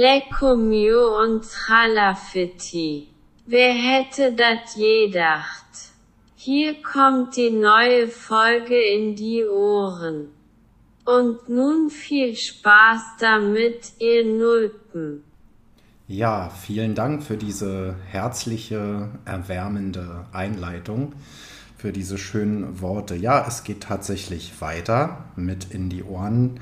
Lecco mio und Tralafitti. Wer hätte das gedacht? Hier kommt die neue Folge in die Ohren. Und nun viel Spaß damit, ihr Nulpen. Ja, vielen Dank für diese herzliche, erwärmende Einleitung, für diese schönen Worte. Ja, es geht tatsächlich weiter mit in die Ohren.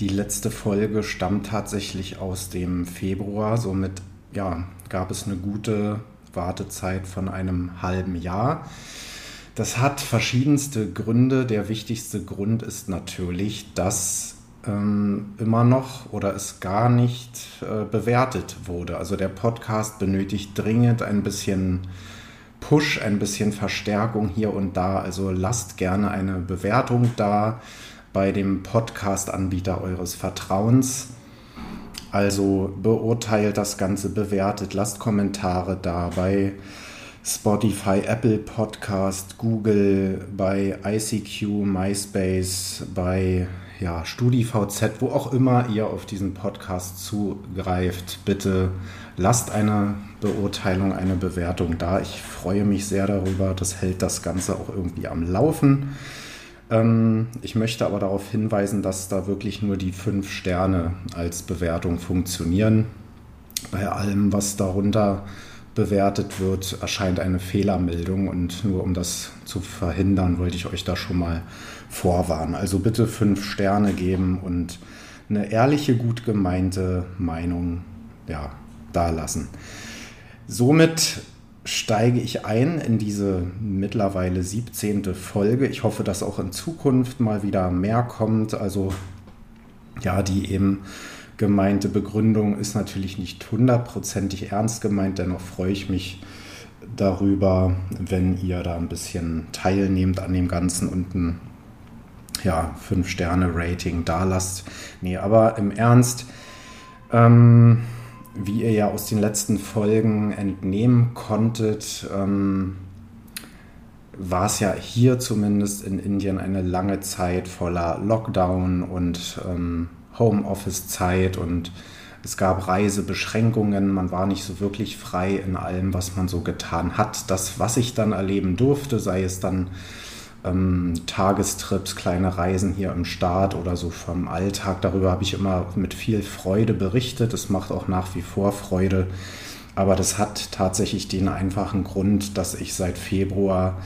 Die letzte Folge stammt tatsächlich aus dem Februar, somit ja, gab es eine gute Wartezeit von einem halben Jahr. Das hat verschiedenste Gründe. Der wichtigste Grund ist natürlich, dass ähm, immer noch oder es gar nicht äh, bewertet wurde. Also der Podcast benötigt dringend ein bisschen Push, ein bisschen Verstärkung hier und da. Also lasst gerne eine Bewertung da bei dem Podcast-Anbieter eures Vertrauens. Also beurteilt das Ganze, bewertet, lasst Kommentare da bei Spotify, Apple Podcast, Google, bei ICQ, MySpace, bei ja, StudiVZ, wo auch immer ihr auf diesen Podcast zugreift. Bitte lasst eine Beurteilung, eine Bewertung da. Ich freue mich sehr darüber. Das hält das Ganze auch irgendwie am Laufen. Ähm, ich möchte aber darauf hinweisen, dass da wirklich nur die fünf Sterne als Bewertung funktionieren. Bei allem, was darunter bewertet wird, erscheint eine Fehlermeldung und nur um das zu verhindern, wollte ich euch da schon mal vorwarnen. Also bitte fünf Sterne geben und eine ehrliche, gut gemeinte Meinung ja, da lassen. Somit steige ich ein in diese mittlerweile 17. Folge. Ich hoffe, dass auch in Zukunft mal wieder mehr kommt. Also ja, die eben gemeinte Begründung ist natürlich nicht hundertprozentig ernst gemeint. Dennoch freue ich mich darüber, wenn ihr da ein bisschen teilnehmt an dem Ganzen und ein ja, 5-Sterne-Rating da lasst. Nee, aber im Ernst, ähm, wie ihr ja aus den letzten Folgen entnehmen konntet, ähm, war es ja hier zumindest in Indien eine lange Zeit voller Lockdown und ähm, Homeoffice-Zeit und es gab Reisebeschränkungen, man war nicht so wirklich frei in allem, was man so getan hat. Das, was ich dann erleben durfte, sei es dann ähm, Tagestrips, kleine Reisen hier im Staat oder so vom Alltag. Darüber habe ich immer mit viel Freude berichtet. Es macht auch nach wie vor Freude. Aber das hat tatsächlich den einfachen Grund, dass ich seit Februar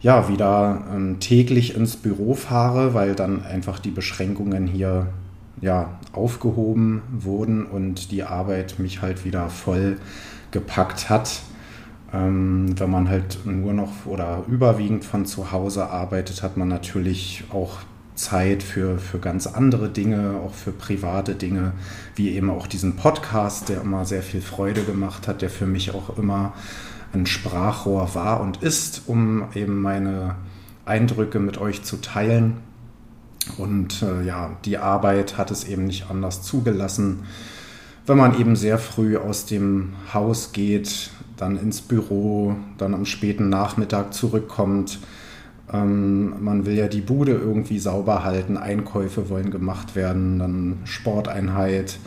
ja wieder ähm, täglich ins Büro fahre, weil dann einfach die Beschränkungen hier ja aufgehoben wurden und die Arbeit mich halt wieder voll gepackt hat. Ähm, wenn man halt nur noch oder überwiegend von zu Hause arbeitet, hat man natürlich auch Zeit für, für ganz andere Dinge, auch für private Dinge, wie eben auch diesen Podcast, der immer sehr viel Freude gemacht hat, der für mich auch immer ein Sprachrohr war und ist, um eben meine Eindrücke mit euch zu teilen. Und äh, ja, die Arbeit hat es eben nicht anders zugelassen. Wenn man eben sehr früh aus dem Haus geht, dann ins Büro, dann am späten Nachmittag zurückkommt. Ähm, man will ja die Bude irgendwie sauber halten, Einkäufe wollen gemacht werden, dann Sporteinheit,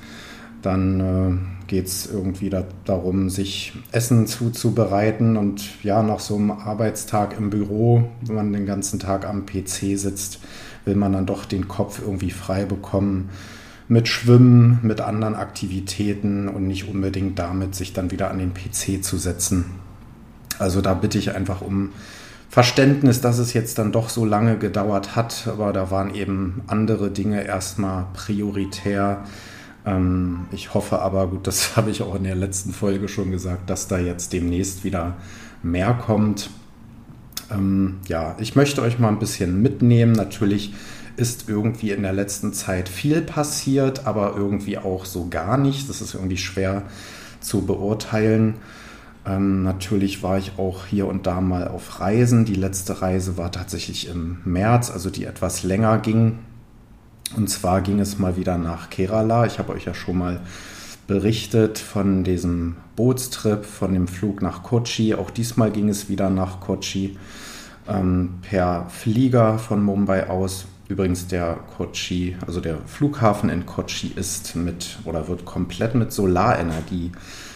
dann äh, geht es irgendwie da, darum, sich Essen zuzubereiten und ja, nach so einem Arbeitstag im Büro, wenn man den ganzen Tag am PC sitzt, will man dann doch den Kopf irgendwie frei bekommen mit Schwimmen, mit anderen Aktivitäten und nicht unbedingt damit, sich dann wieder an den PC zu setzen. Also da bitte ich einfach um Verständnis, dass es jetzt dann doch so lange gedauert hat, aber da waren eben andere Dinge erstmal prioritär. Ähm, ich hoffe aber, gut, das habe ich auch in der letzten Folge schon gesagt, dass da jetzt demnächst wieder mehr kommt. Ähm, ja, ich möchte euch mal ein bisschen mitnehmen. Natürlich ist irgendwie in der letzten Zeit viel passiert, aber irgendwie auch so gar nicht. Das ist irgendwie schwer zu beurteilen. Ähm, natürlich war ich auch hier und da mal auf Reisen. Die letzte Reise war tatsächlich im März, also die etwas länger ging. Und zwar ging es mal wieder nach Kerala. Ich habe euch ja schon mal berichtet von diesem Bootstrip, von dem Flug nach Kochi. Auch diesmal ging es wieder nach Kochi ähm, per Flieger von Mumbai aus Übrigens der Kochi, also der Flughafen in Kochi ist mit oder wird komplett mit Solarenergie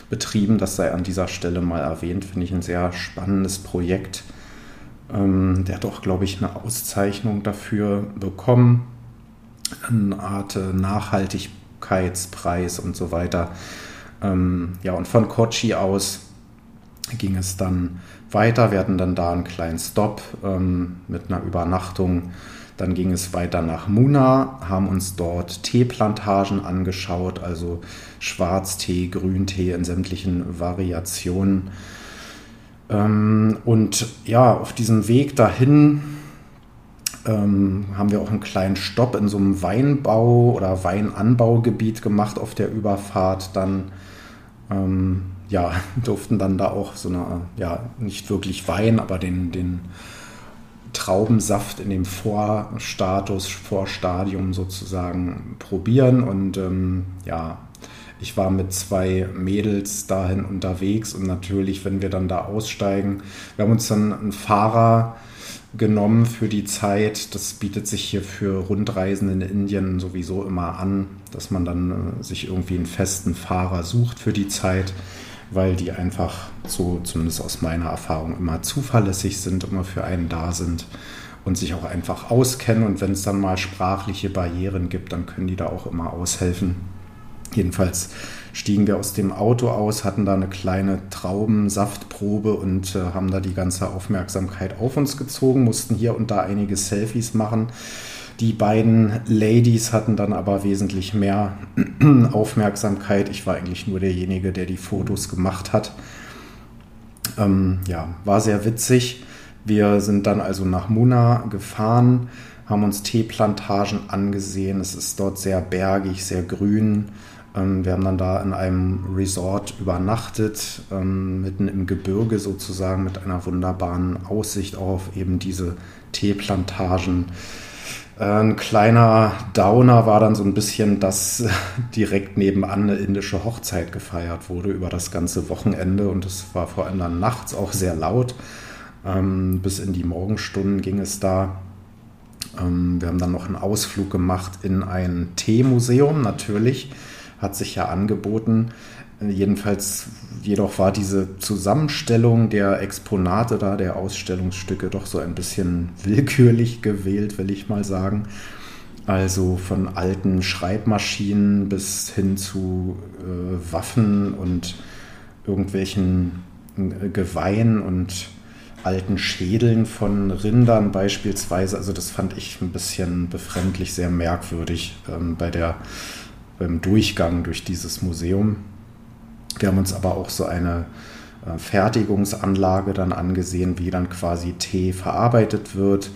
betrieben. Das sei an dieser Stelle mal erwähnt, finde ich ein sehr spannendes Projekt. Ähm, der hat auch, glaube ich, eine Auszeichnung dafür bekommen. Eine Art Nachhaltigkeitspreis und so weiter. Ähm, ja, und von Kochi aus ging es dann weiter. Wir hatten dann da einen kleinen Stop ähm, mit einer Übernachtung dann ging es weiter nach Muna, haben uns dort Teeplantagen angeschaut, also Schwarztee, Grüntee in sämtlichen Variationen. Ähm, und ja, auf diesem Weg dahin ähm, haben wir auch einen kleinen Stopp in so einem Weinbau- oder Weinanbaugebiet gemacht auf der Überfahrt. Dann ähm, ja, durften dann da auch so eine, ja, nicht wirklich Wein, aber den, den Traubensaft in dem Vorstatus, Vorstadium sozusagen probieren. Und ähm, ja, ich war mit zwei Mädels dahin unterwegs und natürlich, wenn wir dann da aussteigen, wir haben uns dann einen Fahrer genommen für die Zeit. Das bietet sich hier für Rundreisen in Indien sowieso immer an, dass man dann äh, sich irgendwie einen festen Fahrer sucht für die Zeit weil die einfach so, zumindest aus meiner Erfahrung, immer zuverlässig sind, immer für einen da sind und sich auch einfach auskennen. Und wenn es dann mal sprachliche Barrieren gibt, dann können die da auch immer aushelfen. Jedenfalls stiegen wir aus dem Auto aus, hatten da eine kleine Traubensaftprobe und äh, haben da die ganze Aufmerksamkeit auf uns gezogen, mussten hier und da einige Selfies machen. Die beiden Ladies hatten dann aber wesentlich mehr Aufmerksamkeit. Ich war eigentlich nur derjenige, der die Fotos gemacht hat. Ähm, ja, war sehr witzig. Wir sind dann also nach Muna gefahren, haben uns Teeplantagen angesehen. Es ist dort sehr bergig, sehr grün. Ähm, wir haben dann da in einem Resort übernachtet, ähm, mitten im Gebirge sozusagen, mit einer wunderbaren Aussicht auf eben diese Teeplantagen. Ein kleiner Downer war dann so ein bisschen, dass direkt nebenan eine indische Hochzeit gefeiert wurde über das ganze Wochenende und es war vor allem dann nachts auch sehr laut. Ähm, bis in die Morgenstunden ging es da. Ähm, wir haben dann noch einen Ausflug gemacht in ein Teemuseum, natürlich, hat sich ja angeboten. Jedenfalls, jedoch war diese Zusammenstellung der Exponate da, der Ausstellungsstücke, doch so ein bisschen willkürlich gewählt, will ich mal sagen. Also von alten Schreibmaschinen bis hin zu äh, Waffen und irgendwelchen äh, Geweihen und alten Schädeln von Rindern beispielsweise. Also das fand ich ein bisschen befremdlich, sehr merkwürdig ähm, bei der, beim Durchgang durch dieses Museum. Wir haben uns aber auch so eine äh, Fertigungsanlage dann angesehen, wie dann quasi Tee verarbeitet wird.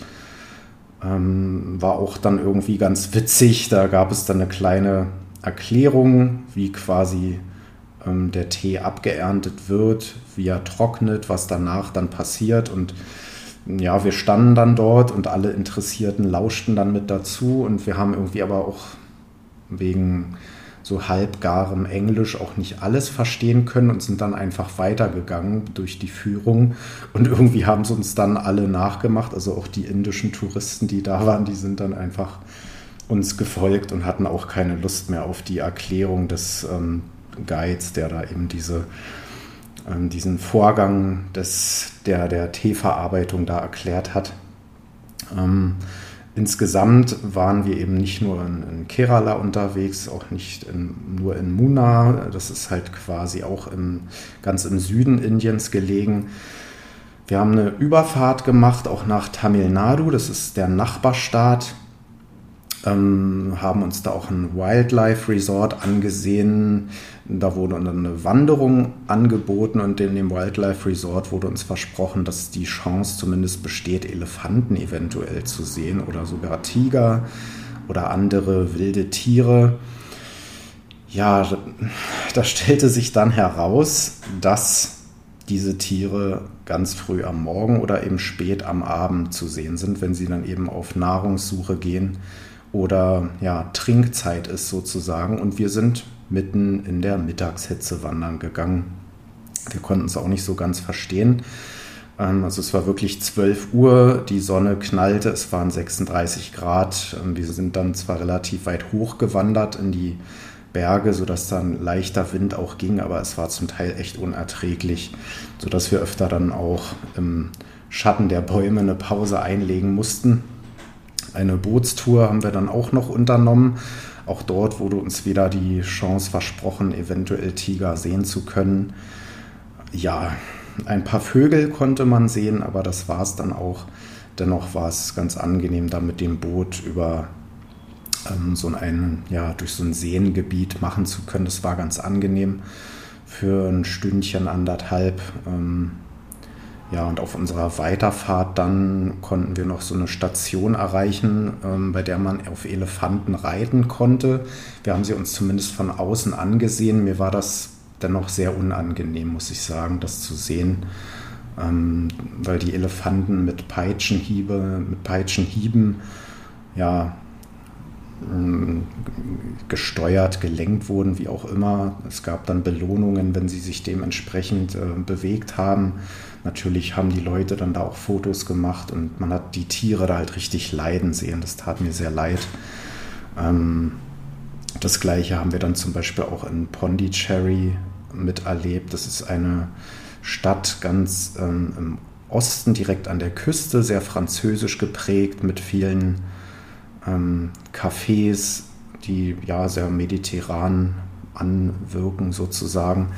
Ähm, war auch dann irgendwie ganz witzig. Da gab es dann eine kleine Erklärung, wie quasi ähm, der Tee abgeerntet wird, wie er trocknet, was danach dann passiert. Und ja, wir standen dann dort und alle Interessierten lauschten dann mit dazu. Und wir haben irgendwie aber auch wegen so halbgarem Englisch auch nicht alles verstehen können und sind dann einfach weitergegangen durch die Führung. Und irgendwie haben sie uns dann alle nachgemacht, also auch die indischen Touristen, die da waren, die sind dann einfach uns gefolgt und hatten auch keine Lust mehr auf die Erklärung des ähm, Guides, der da eben diese, ähm, diesen Vorgang des, der, der Teeverarbeitung da erklärt hat. Ähm, Insgesamt waren wir eben nicht nur in, in Kerala unterwegs, auch nicht in, nur in Muna. Das ist halt quasi auch im, ganz im Süden Indiens gelegen. Wir haben eine Überfahrt gemacht, auch nach Tamil Nadu, das ist der Nachbarstaat ähm, haben uns da auch ein Wildlife Resort angesehen. Da wurde eine Wanderung angeboten und in dem Wildlife Resort wurde uns versprochen, dass die Chance zumindest besteht, Elefanten eventuell zu sehen oder sogar Tiger oder andere wilde Tiere. Ja, da stellte sich dann heraus, dass diese Tiere ganz früh am Morgen oder eben spät am Abend zu sehen sind, wenn sie dann eben auf Nahrungssuche gehen oder ja, Trinkzeit ist sozusagen. Und wir sind mitten in der Mittagshitze wandern gegangen. Wir konnten es auch nicht so ganz verstehen. Ähm, also es war wirklich 12 Uhr, die Sonne knallte, es waren 36 Grad. Ähm, wir sind dann zwar relativ weit hochgewandert in die Berge, sodass dann leichter Wind auch ging, aber es war zum Teil echt unerträglich, sodass wir öfter dann auch im Schatten der Bäume eine Pause einlegen mussten. Eine Bootstour haben wir dann auch noch unternommen. Auch dort wurde uns wieder die Chance versprochen, eventuell Tiger sehen zu können. Ja, ein paar Vögel konnte man sehen, aber das war es dann auch. Dennoch war es ganz angenehm, da mit dem Boot über ähm, so ein, ja, durch so ein Seengebiet machen zu können. Das war ganz angenehm für ein Stündchen, anderthalb. Ähm, ja, und auf unserer Weiterfahrt dann konnten wir noch so eine Station erreichen, ähm, bei der man auf Elefanten reiten konnte. Wir haben sie uns zumindest von außen angesehen. Mir war das dennoch sehr unangenehm, muss ich sagen, das zu sehen, ähm, weil die Elefanten mit Peitschenhiebe, mit Peitschenhieben, ja, ähm, gesteuert, gelenkt wurden, wie auch immer. Es gab dann Belohnungen, wenn sie sich dementsprechend äh, bewegt haben. Natürlich haben die Leute dann da auch Fotos gemacht und man hat die Tiere da halt richtig leiden sehen. Das tat mir sehr leid. Ähm, das gleiche haben wir dann zum Beispiel auch in Pondicherry miterlebt. Das ist eine Stadt ganz ähm, im Osten, direkt an der Küste, sehr französisch geprägt, mit vielen ähm, Cafés, die ja sehr mediterran anwirken sozusagen.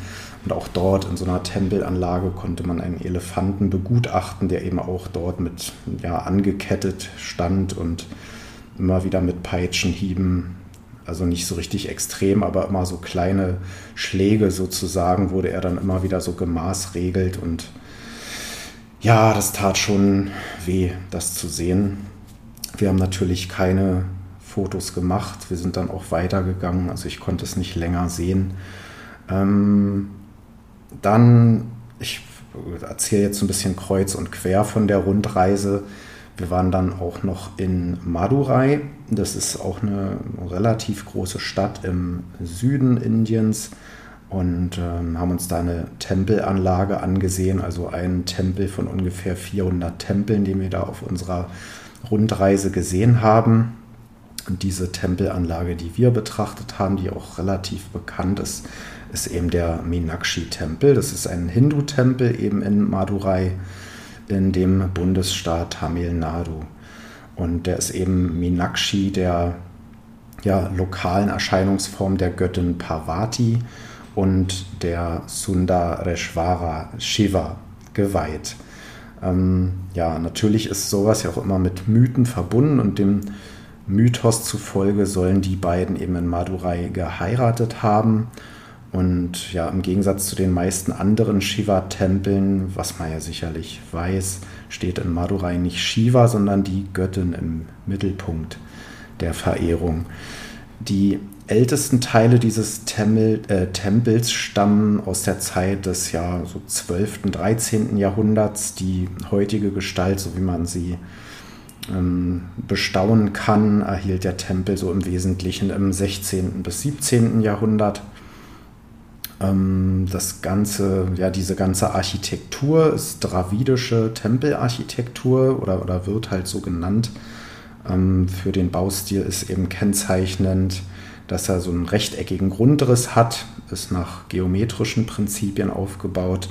Und auch dort in so einer Tempelanlage konnte man einen Elefanten begutachten, der eben auch dort mit ja, angekettet stand und immer wieder mit Peitschenhieben, also nicht so richtig extrem, aber immer so kleine Schläge sozusagen, wurde er dann immer wieder so gemaßregelt und ja, das tat schon weh, das zu sehen. Wir haben natürlich keine Fotos gemacht. Wir sind dann auch weitergegangen. Also ich konnte es nicht länger sehen. Ähm, dann, ich erzähle jetzt ein bisschen kreuz und quer von der Rundreise. Wir waren dann auch noch in Madurai. Das ist auch eine relativ große Stadt im Süden Indiens und ähm, haben uns da eine Tempelanlage angesehen, also einen Tempel von ungefähr 400 Tempeln, den wir da auf unserer Rundreise gesehen haben. Diese Tempelanlage, die wir betrachtet haben, die auch relativ bekannt ist, ist eben der Meenakshi-Tempel. Das ist ein Hindu-Tempel eben in Madurai in dem Bundesstaat Tamil Nadu. Und der ist eben Meenakshi, der ja, lokalen Erscheinungsform der Göttin Parvati und der Sundareshwara Shiva geweiht. Ähm, ja, natürlich ist sowas ja auch immer mit Mythen verbunden und dem Mythos zufolge sollen die beiden eben in Madurai geheiratet haben. Und ja, im Gegensatz zu den meisten anderen Shiva-Tempeln, was man ja sicherlich weiß, steht in Madurai nicht Shiva, sondern die Göttin im Mittelpunkt der Verehrung. Die ältesten Teile dieses Tempel, äh, Tempels stammen aus der Zeit des ja, so 12., 13. Jahrhunderts. Die heutige Gestalt, so wie man sie ähm, bestaunen kann, erhielt der Tempel so im Wesentlichen im 16. bis 17. Jahrhundert. Ähm, das ganze, ja, diese ganze Architektur ist dravidische Tempelarchitektur oder, oder wird halt so genannt. Ähm, für den Baustil ist eben kennzeichnend dass er so einen rechteckigen Grundriss hat, ist nach geometrischen Prinzipien aufgebaut.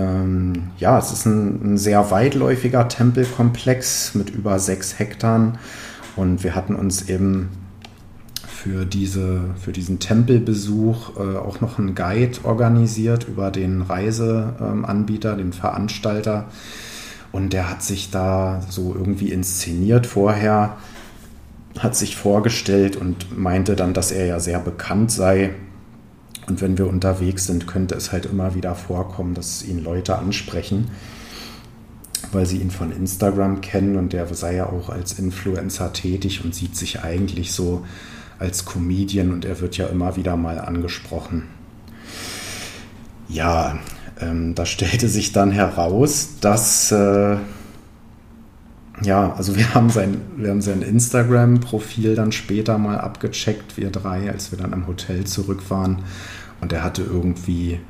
Ähm, ja, es ist ein, ein, sehr weitläufiger Tempelkomplex mit über sechs Hektar und wir hatten uns eben für, diese, für diesen Tempelbesuch äh, auch noch einen Guide organisiert über den Reiseanbieter, den Veranstalter. Und der hat sich da so irgendwie inszeniert vorher, hat sich vorgestellt und meinte dann, dass er ja sehr bekannt sei. Und wenn wir unterwegs sind, könnte es halt immer wieder vorkommen, dass ihn Leute ansprechen, weil sie ihn von Instagram kennen und der sei ja auch als Influencer tätig und sieht sich eigentlich so als Comedian und er wird ja immer wieder mal angesprochen. Ja, ähm, da stellte sich dann heraus, dass äh, ja, also wir haben sein, wir haben sein Instagram-Profil dann später mal abgecheckt, wir drei, als wir dann am Hotel zurück waren. Und er hatte irgendwie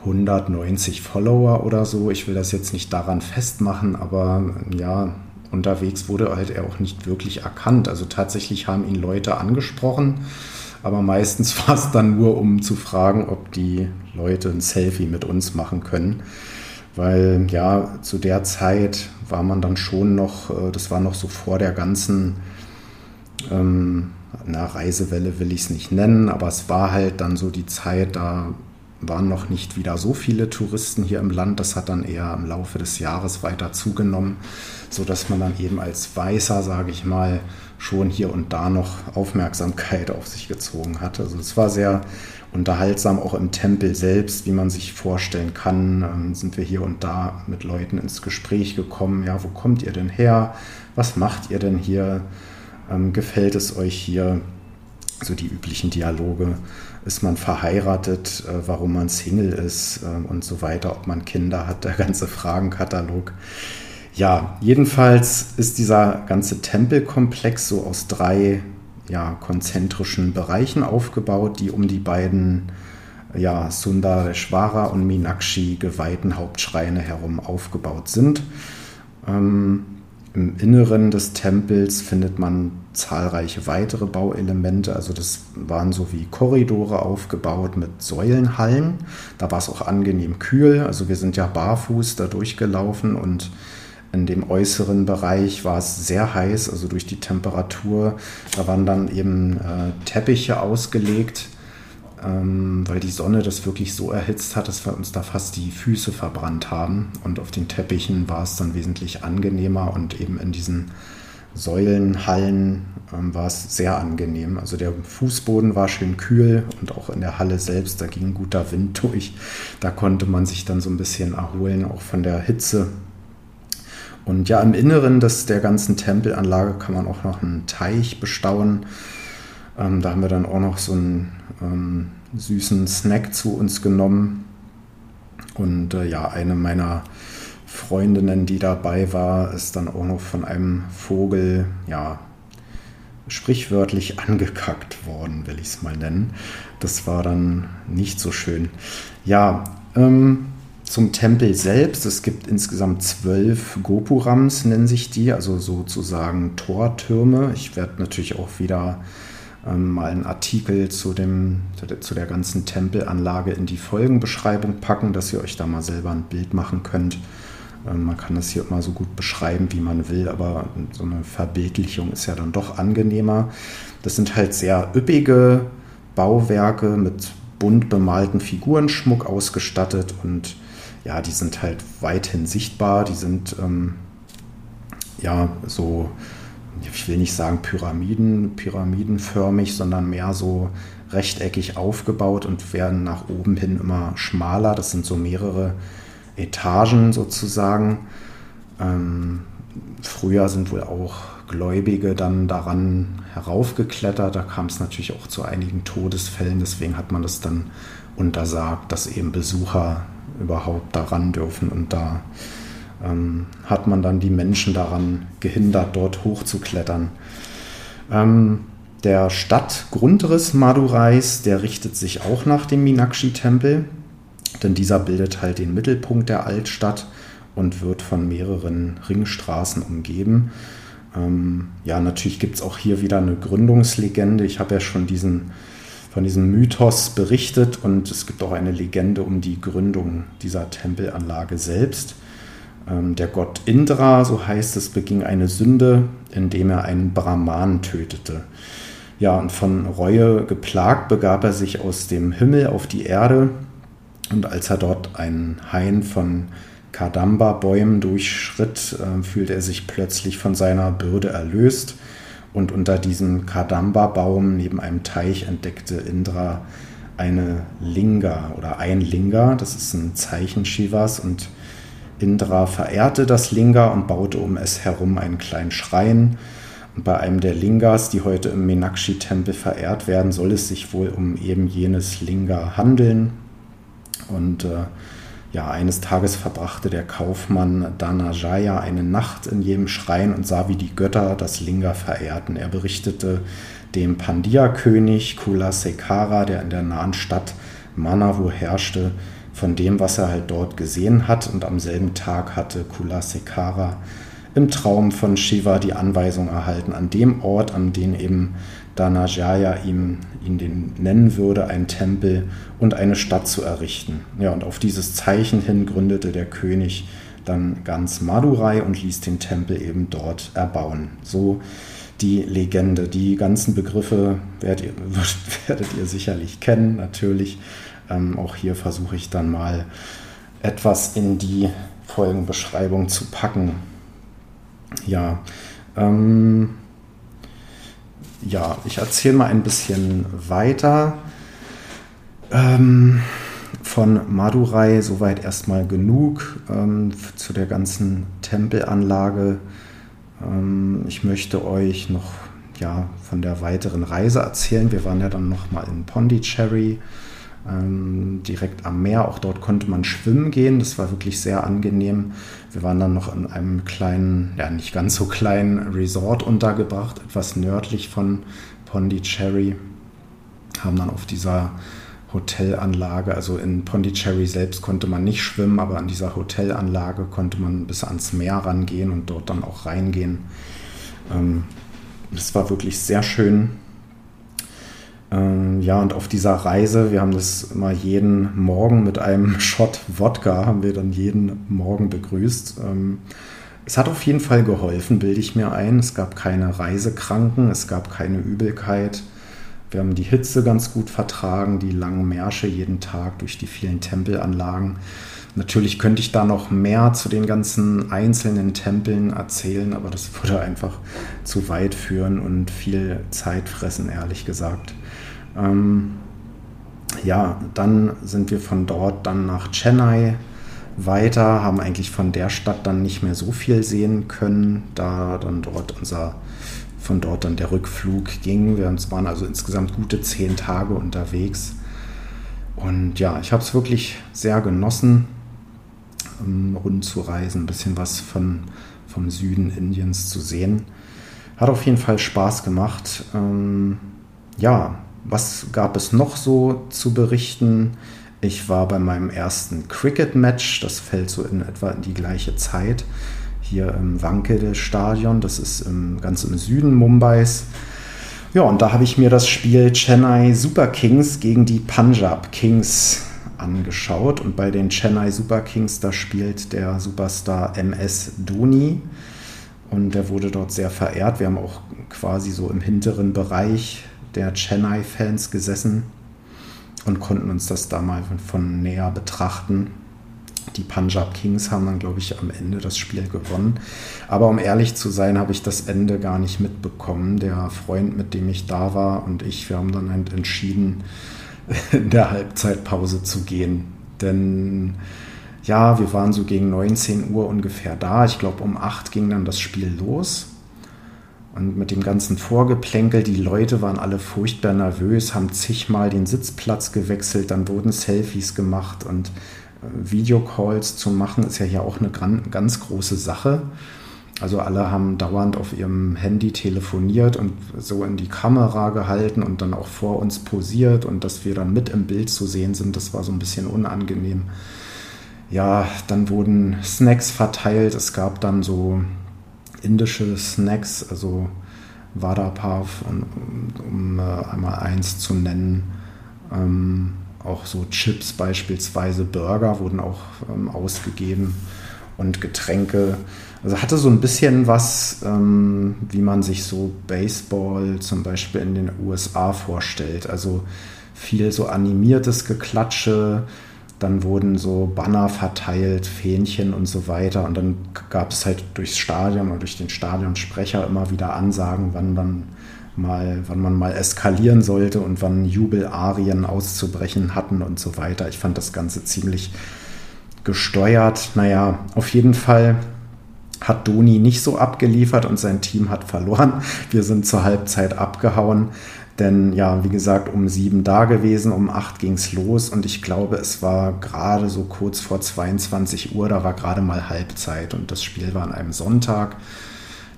190 Follower oder so. Ich will das jetzt nicht daran festmachen, aber ja, unterwegs wurde halt er auch nicht wirklich erkannt. Also tatsächlich haben ihn Leute angesprochen, aber meistens war es dann nur, um zu fragen, ob die Leute ein Selfie mit uns machen können. Weil ja, zu der Zeit war man dann schon noch, äh, das war noch so vor der ganzen ähm, na, Reisewelle will ich es nicht nennen, aber es war halt dann so die Zeit, da waren noch nicht wieder so viele Touristen hier im Land. Das hat dann eher im Laufe des Jahres weiter zugenommen, sodass man dann eben als Weißer, sage ich mal, schon hier und da noch Aufmerksamkeit auf sich gezogen hat. Also es war sehr unterhaltsam, auch im Tempel selbst, wie man sich vorstellen kann, ähm, sind wir hier und da mit Leuten ins Gespräch gekommen. Ja, wo kommt ihr denn her? Was macht ihr denn hier? Ähm, gefällt es euch hier? So die üblichen Dialoge. Ist man verheiratet? Äh, warum man Single ist? Äh, und so weiter. Ob man Kinder hat? Der ganze Fragenkatalog. Ja, jedenfalls ist dieser ganze Tempelkomplex so aus drei ja, konzentrischen Bereichen aufgebaut, die um die beiden ja, Sundareshwara und Minakshi geweihten Hauptschreine herum aufgebaut sind. Ähm, Im Inneren des Tempels findet man zahlreiche weitere Bauelemente. Also das waren so wie Korridore aufgebaut mit Säulenhallen. Da war es auch angenehm kühl. Also wir sind ja barfuß da durchgelaufen und in dem äußeren Bereich war es sehr heiß, also durch die Temperatur. Da waren dann eben äh, Teppiche ausgelegt, weil die Sonne das wirklich so erhitzt hat, dass wir uns da fast die Füße verbrannt haben. Und auf den Teppichen war es dann wesentlich angenehmer und eben in diesen Säulenhallen ähm, war es sehr angenehm. Also der Fußboden war schön kühl und auch in der Halle selbst, da ging ein guter Wind durch. Da konnte man sich dann so ein bisschen erholen, auch von der Hitze und ja, im Inneren des, der ganzen Tempelanlage kann man auch noch einen Teich bestauen. Ähm, da haben wir dann auch noch so einen ähm, süßen Snack zu uns genommen. Und äh, ja, eine meiner Freundinnen, die dabei war, ist dann auch noch von einem Vogel, ja, sprichwörtlich angekackt worden, will ich es mal nennen. Das war dann nicht so schön. Ja, ähm, zum Tempel selbst. Es gibt insgesamt zwölf Gopurams, nennen sich die, also sozusagen Tortürme. Ich werde natürlich auch wieder ähm, mal einen Artikel zu, dem, zu der ganzen Tempelanlage in die Folgenbeschreibung packen, dass ihr euch da mal selber ein Bild machen könnt. Ähm, man kann das hier immer so gut beschreiben, wie man will, aber so eine Verbildlichung ist ja dann doch angenehmer. Das sind halt sehr üppige Bauwerke mit bunt bemalten Figurenschmuck ausgestattet und ja, die sind halt weithin sichtbar. Die sind ähm, ja so, ich will nicht sagen Pyramiden, pyramidenförmig, sondern mehr so rechteckig aufgebaut und werden nach oben hin immer schmaler. Das sind so mehrere Etagen sozusagen. Ähm, früher sind wohl auch Gläubige dann daran heraufgeklettert. Da kam es natürlich auch zu einigen Todesfällen. Deswegen hat man das dann untersagt, dass eben Besucher überhaupt daran dürfen. Und da ähm, hat man dann die Menschen daran gehindert, dort hochzuklettern. Ähm, der Stadtgrundriss Madurais, der richtet sich auch nach dem Minakshi-Tempel, denn dieser bildet halt den Mittelpunkt der Altstadt und wird von mehreren Ringstraßen umgeben. Ähm, ja, natürlich gibt es auch hier wieder eine Gründungslegende. Ich habe ja schon diesen von diesem Mythos berichtet und es gibt auch eine Legende um die Gründung dieser Tempelanlage selbst. Ähm, der Gott Indra, so heißt es, beging eine Sünde, indem er einen Brahman tötete. Ja, und von Reue geplagt begab er sich aus dem Himmel auf die Erde. Und als er dort einen Hain von Kadamba-Bäumen durchschritt, äh, fühlte er sich plötzlich von seiner Bürde erlöst. Und unter diesem Kadamba-Baum neben einem Teich entdeckte Indra eine Linga oder ein Linga, das ist ein Zeichen Shivas. Und Indra verehrte das Linga und baute um es herum einen kleinen Schrein. Und bei einem der Lingas, die heute im Meenakshi-Tempel verehrt werden, soll es sich wohl um eben jenes Linga handeln. Und äh, ja, eines Tages verbrachte der Kaufmann Dhanajaya eine Nacht in jedem Schrein und sah, wie die Götter das Linga verehrten. Er berichtete dem Pandya-König Kulasekara, der in der nahen Stadt Manavu herrschte, von dem, was er halt dort gesehen hat. Und am selben Tag hatte Kulasekara im Traum von Shiva die Anweisung erhalten, an dem Ort, an dem eben Dhanajaya ihm ihn den nennen würde, einen Tempel und eine Stadt zu errichten. Ja, und auf dieses Zeichen hin gründete der König dann ganz Madurai und ließ den Tempel eben dort erbauen. So die Legende. Die ganzen Begriffe werdet ihr, werdet ihr sicherlich kennen, natürlich. Ähm, auch hier versuche ich dann mal etwas in die Folgenbeschreibung zu packen. Ja, ähm, ja, ich erzähle mal ein bisschen weiter. Ähm, von Madurai soweit erstmal genug ähm, zu der ganzen Tempelanlage. Ähm, ich möchte euch noch ja, von der weiteren Reise erzählen. Wir waren ja dann nochmal in Pondicherry, ähm, direkt am Meer. Auch dort konnte man schwimmen gehen. Das war wirklich sehr angenehm. Wir waren dann noch in einem kleinen, ja nicht ganz so kleinen Resort untergebracht, etwas nördlich von Pondicherry. Haben dann auf dieser Hotelanlage, also in Pondicherry selbst konnte man nicht schwimmen, aber an dieser Hotelanlage konnte man bis ans Meer rangehen und dort dann auch reingehen. Ähm, das war wirklich sehr schön. Ähm, ja, und auf dieser Reise, wir haben das immer jeden Morgen mit einem Shot Wodka, haben wir dann jeden Morgen begrüßt. Ähm, es hat auf jeden Fall geholfen, bilde ich mir ein. Es gab keine Reisekranken, es gab keine Übelkeit. Wir haben die Hitze ganz gut vertragen, die langen Märsche jeden Tag durch die vielen Tempelanlagen. Natürlich könnte ich da noch mehr zu den ganzen einzelnen Tempeln erzählen, aber das würde einfach zu weit führen und viel Zeit fressen, ehrlich gesagt. Ähm, ja, dann sind wir von dort dann nach Chennai weiter, haben eigentlich von der Stadt dann nicht mehr so viel sehen können, da dann dort unser von dort dann der Rückflug ging. Wir waren also insgesamt gute zehn Tage unterwegs. Und ja, ich habe es wirklich sehr genossen, um rund zu reisen, ein bisschen was von, vom Süden Indiens zu sehen. Hat auf jeden Fall Spaß gemacht. Ähm, ja, was gab es noch so zu berichten? Ich war bei meinem ersten Cricket-Match, das fällt so in etwa in die gleiche Zeit hier im Wankhede-Stadion. Das ist im, ganz im Süden Mumbais. Ja, und da habe ich mir das Spiel Chennai Super Kings gegen die Punjab Kings angeschaut. Und bei den Chennai Super Kings, da spielt der Superstar MS Dhoni. Und der wurde dort sehr verehrt. Wir haben auch quasi so im hinteren Bereich der Chennai-Fans gesessen und konnten uns das da mal von näher betrachten. Die Punjab Kings haben dann, glaube ich, am Ende das Spiel gewonnen. Aber um ehrlich zu sein, habe ich das Ende gar nicht mitbekommen. Der Freund, mit dem ich da war und ich, wir haben dann entschieden, in der Halbzeitpause zu gehen. Denn ja, wir waren so gegen 19 Uhr ungefähr da. Ich glaube, um 8 ging dann das Spiel los. Und mit dem ganzen Vorgeplänkel, die Leute waren alle furchtbar nervös, haben zigmal den Sitzplatz gewechselt, dann wurden Selfies gemacht und Videocalls zu machen, ist ja hier auch eine ganz große Sache. Also alle haben dauernd auf ihrem Handy telefoniert und so in die Kamera gehalten und dann auch vor uns posiert und dass wir dann mit im Bild zu sehen sind, das war so ein bisschen unangenehm. Ja, dann wurden Snacks verteilt. Es gab dann so indische Snacks, also Vada Pav, um, um, äh, einmal eins zu nennen. Ähm, auch so Chips beispielsweise, Burger wurden auch ähm, ausgegeben und Getränke. Also hatte so ein bisschen was, ähm, wie man sich so Baseball zum Beispiel in den USA vorstellt. Also viel so animiertes Geklatsche, dann wurden so Banner verteilt, Fähnchen und so weiter. Und dann gab es halt durchs Stadion oder durch den Stadionsprecher immer wieder Ansagen, wann dann mal, wann man mal eskalieren sollte und wann Jubelarien auszubrechen hatten und so weiter. Ich fand das Ganze ziemlich gesteuert. Naja, auf jeden Fall hat Doni nicht so abgeliefert und sein Team hat verloren. Wir sind zur Halbzeit abgehauen. Denn ja, wie gesagt, um sieben da gewesen, um acht ging es los. Und ich glaube, es war gerade so kurz vor 22 Uhr, da war gerade mal Halbzeit. Und das Spiel war an einem Sonntag.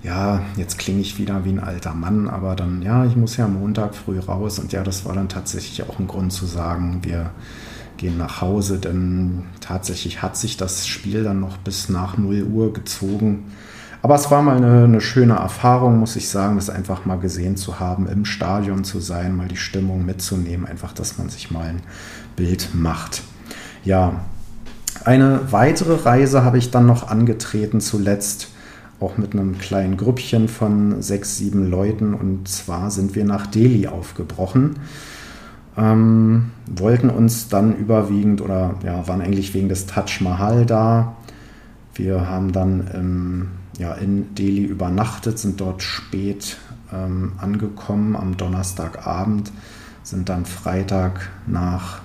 Ja, jetzt klinge ich wieder wie ein alter Mann, aber dann, ja, ich muss ja Montag früh raus. Und ja, das war dann tatsächlich auch ein Grund zu sagen, wir gehen nach Hause, denn tatsächlich hat sich das Spiel dann noch bis nach 0 Uhr gezogen. Aber es war mal eine, eine, schöne Erfahrung, muss ich sagen, das einfach mal gesehen zu haben, im Stadion zu sein, mal die Stimmung mitzunehmen, einfach, dass man sich mal ein Bild macht. Ja, eine weitere Reise habe ich dann noch angetreten zuletzt, auch mit einem kleinen Grüppchen von sechs, sieben Leuten. Und zwar sind wir nach Delhi aufgebrochen. Ähm, wollten uns dann überwiegend oder ja, waren eigentlich wegen des Taj Mahal da. Wir haben dann im, ja, in Delhi übernachtet, sind dort spät ähm, angekommen am Donnerstagabend, sind dann Freitag nach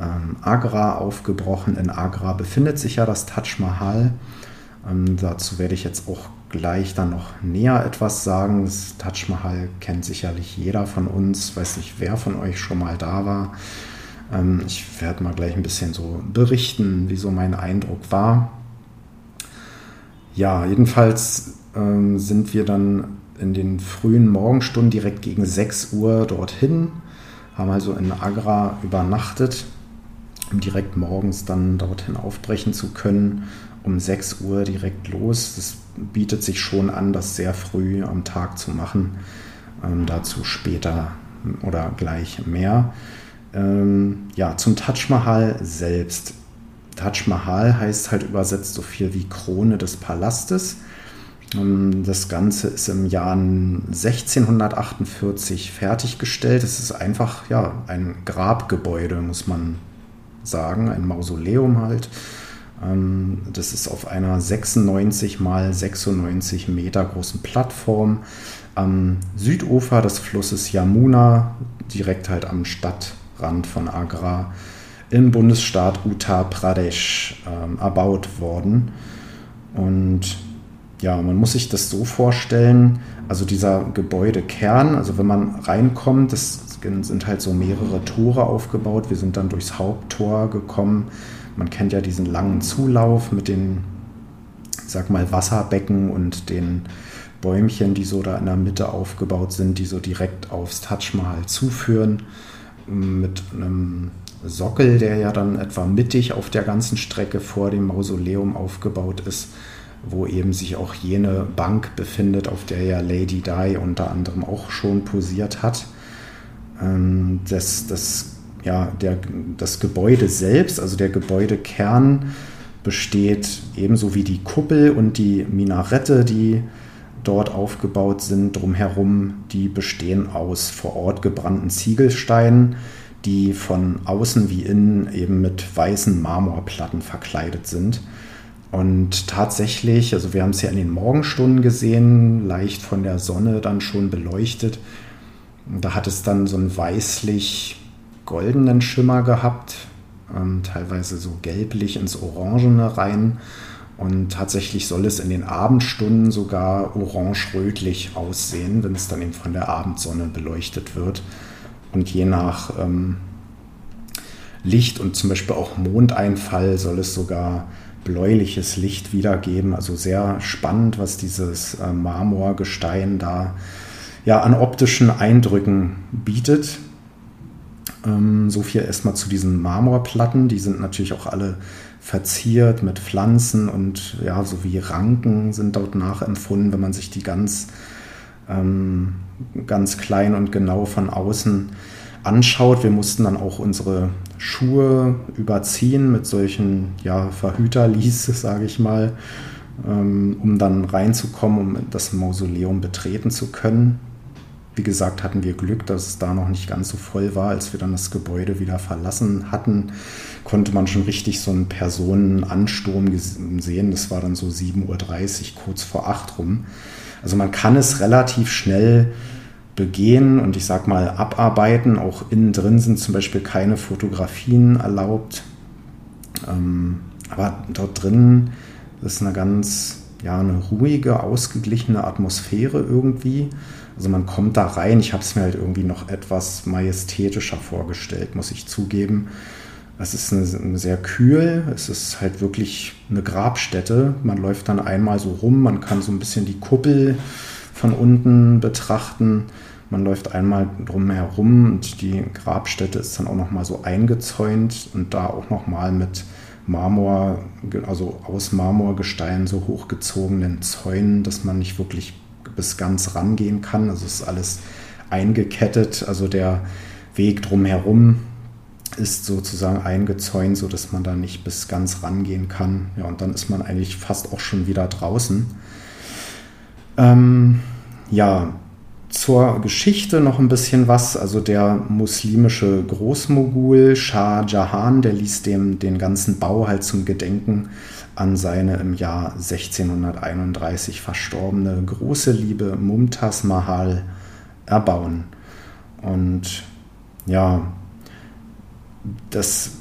ähm, Agra aufgebrochen. In Agra befindet sich ja das Taj Mahal. Ähm, dazu werde ich jetzt auch gleich dann noch näher etwas sagen. Das Taj Mahal kennt sicherlich jeder von uns. Weiß nicht, wer von euch schon mal da war. Ähm, ich werde mal gleich ein bisschen so berichten, wie so mein Eindruck war. Ja, jedenfalls ähm, sind wir dann in den frühen Morgenstunden direkt gegen 6 Uhr dorthin, haben also in Agra übernachtet um direkt morgens dann dorthin aufbrechen zu können, um 6 Uhr direkt los. Es bietet sich schon an, das sehr früh am Tag zu machen. Ähm, dazu später oder gleich mehr. Ähm, ja, zum Taj Mahal selbst. Taj Mahal heißt halt übersetzt so viel wie Krone des Palastes. Ähm, das Ganze ist im Jahr 1648 fertiggestellt. Es ist einfach ja, ein Grabgebäude, muss man sagen, ein Mausoleum halt. Ähm, das ist auf einer 96 mal 96 Meter großen Plattform am Südufer des Flusses Yamuna, direkt halt am Stadtrand von Agra im Bundesstaat Uttar Pradesh ähm, erbaut worden. Und ja, man muss sich das so vorstellen, also dieser Gebäudekern, also wenn man reinkommt, das sind halt so mehrere Tore aufgebaut. Wir sind dann durchs Haupttor gekommen. Man kennt ja diesen langen Zulauf mit den, ich sag mal, Wasserbecken und den Bäumchen, die so da in der Mitte aufgebaut sind, die so direkt aufs Taj Mahal zuführen. Mit einem Sockel, der ja dann etwa mittig auf der ganzen Strecke vor dem Mausoleum aufgebaut ist, wo eben sich auch jene Bank befindet, auf der ja Lady Di unter anderem auch schon posiert hat. Ähm, das, das, ja, der, das Gebäude selbst, also der Gebäudekern, besteht ebenso wie die Kuppel und die Minarette, die dort aufgebaut sind, drumherum, die bestehen aus vor Ort gebrannten Ziegelsteinen, die von außen wie innen eben mit weißen Marmorplatten verkleidet sind. Und tatsächlich, also wir haben es ja in den Morgenstunden gesehen, leicht von der Sonne dann schon beleuchtet, da hat es dann so einen weißlich goldenen Schimmer gehabt, ähm, teilweise so gelblich ins Orangene rein. Und tatsächlich soll es in den Abendstunden sogar orange-rötlich aussehen, wenn es dann eben von der Abendsonne beleuchtet wird. Und je nach ähm, Licht und zum Beispiel auch Mondeinfall soll es sogar bläuliches Licht wiedergeben. Also sehr spannend, was dieses äh, Marmorgestein da ja, an optischen Eindrücken bietet. Ähm, so viel erstmal zu diesen Marmorplatten. Die sind natürlich auch alle verziert mit Pflanzen und ja, so wie Ranken sind dort nachempfunden, wenn man sich die ganz, ähm, ganz klein und genau von außen anschaut. Wir mussten dann auch unsere Schuhe überziehen mit solchen ja, Verhüterlies, sage ich mal, ähm, um dann reinzukommen, um das Mausoleum betreten zu können. Wie gesagt, hatten wir Glück, dass es da noch nicht ganz so voll war. Als wir dann das Gebäude wieder verlassen hatten, konnte man schon richtig so einen Personenansturm sehen. Das war dann so 7.30 Uhr, kurz vor 8 rum. Also man kann es relativ schnell begehen und ich sag mal abarbeiten. Auch innen drin sind zum Beispiel keine Fotografien erlaubt. Ähm, aber dort drin ist eine ganz, ja, eine ruhige, ausgeglichene Atmosphäre irgendwie. Also man kommt da rein. Ich habe es mir halt irgendwie noch etwas majestätischer vorgestellt, muss ich zugeben. Es ist eine, sehr kühl. Es ist halt wirklich eine Grabstätte. Man läuft dann einmal so rum. Man kann so ein bisschen die Kuppel von unten betrachten. Man läuft einmal drum herum und die Grabstätte ist dann auch nochmal so eingezäunt und da auch nochmal mit Marmor, also aus Marmorgestein so hochgezogenen Zäunen, dass man nicht wirklich bis ganz rangehen kann. Also es ist alles eingekettet, also der Weg drumherum ist sozusagen eingezäunt, sodass man da nicht bis ganz rangehen kann. Ja, und dann ist man eigentlich fast auch schon wieder draußen. Ähm, ja, zur Geschichte noch ein bisschen was. Also der muslimische Großmogul Shah Jahan, der ließ dem den ganzen Bau halt zum Gedenken an seine im Jahr 1631 verstorbene große Liebe Mumtaz Mahal erbauen. Und ja, das,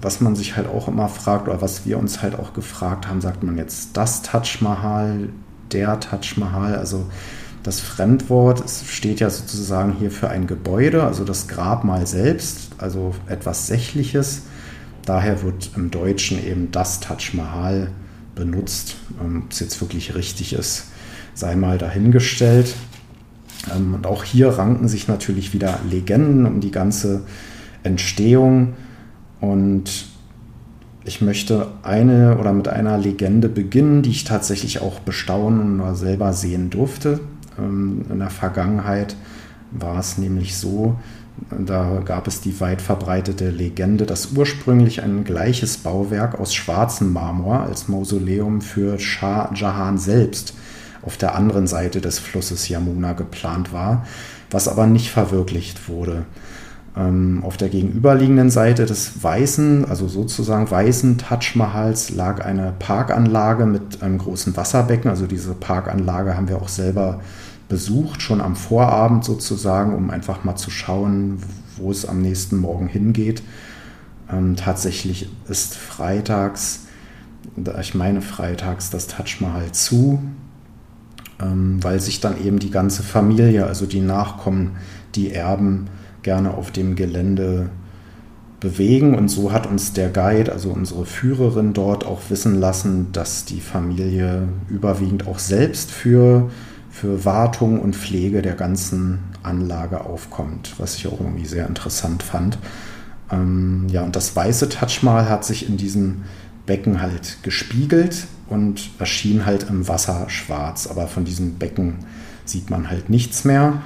was man sich halt auch immer fragt, oder was wir uns halt auch gefragt haben, sagt man jetzt das Taj Mahal, der Taj Mahal, also das Fremdwort steht ja sozusagen hier für ein Gebäude, also das Grabmal selbst, also etwas Sächliches. Daher wird im Deutschen eben das Taj Mahal benutzt. Ähm, ob es jetzt wirklich richtig ist, sei mal dahingestellt. Ähm, und auch hier ranken sich natürlich wieder Legenden um die ganze Entstehung. Und ich möchte eine oder mit einer Legende beginnen, die ich tatsächlich auch bestaunen oder selber sehen durfte. Ähm, in der Vergangenheit war es nämlich so, da gab es die weit verbreitete Legende, dass ursprünglich ein gleiches Bauwerk aus schwarzem Marmor als Mausoleum für Shah Jahan selbst auf der anderen Seite des Flusses Yamuna geplant war, was aber nicht verwirklicht wurde. Ähm, auf der gegenüberliegenden Seite des weißen, also sozusagen weißen Taj Mahals, lag eine Parkanlage mit einem großen Wasserbecken. Also diese Parkanlage haben wir auch selber besucht, schon am Vorabend sozusagen, um einfach mal zu schauen, wo es am nächsten Morgen hingeht. Ähm, tatsächlich ist freitags, ich meine freitags, das Taj Mahal zu, ähm, weil sich dann eben die ganze Familie, also die Nachkommen, die Erben, gerne auf dem Gelände bewegen. Und so hat uns der Guide, also unsere Führerin dort, auch wissen lassen, dass die Familie überwiegend auch selbst für, für Wartung und Pflege der ganzen Anlage aufkommt, was ich auch irgendwie sehr interessant fand. Ähm, ja, und das weiße Mahal hat sich in diesem Becken halt gespiegelt und erschien halt im Wasser schwarz. Aber von diesem Becken sieht man halt nichts mehr.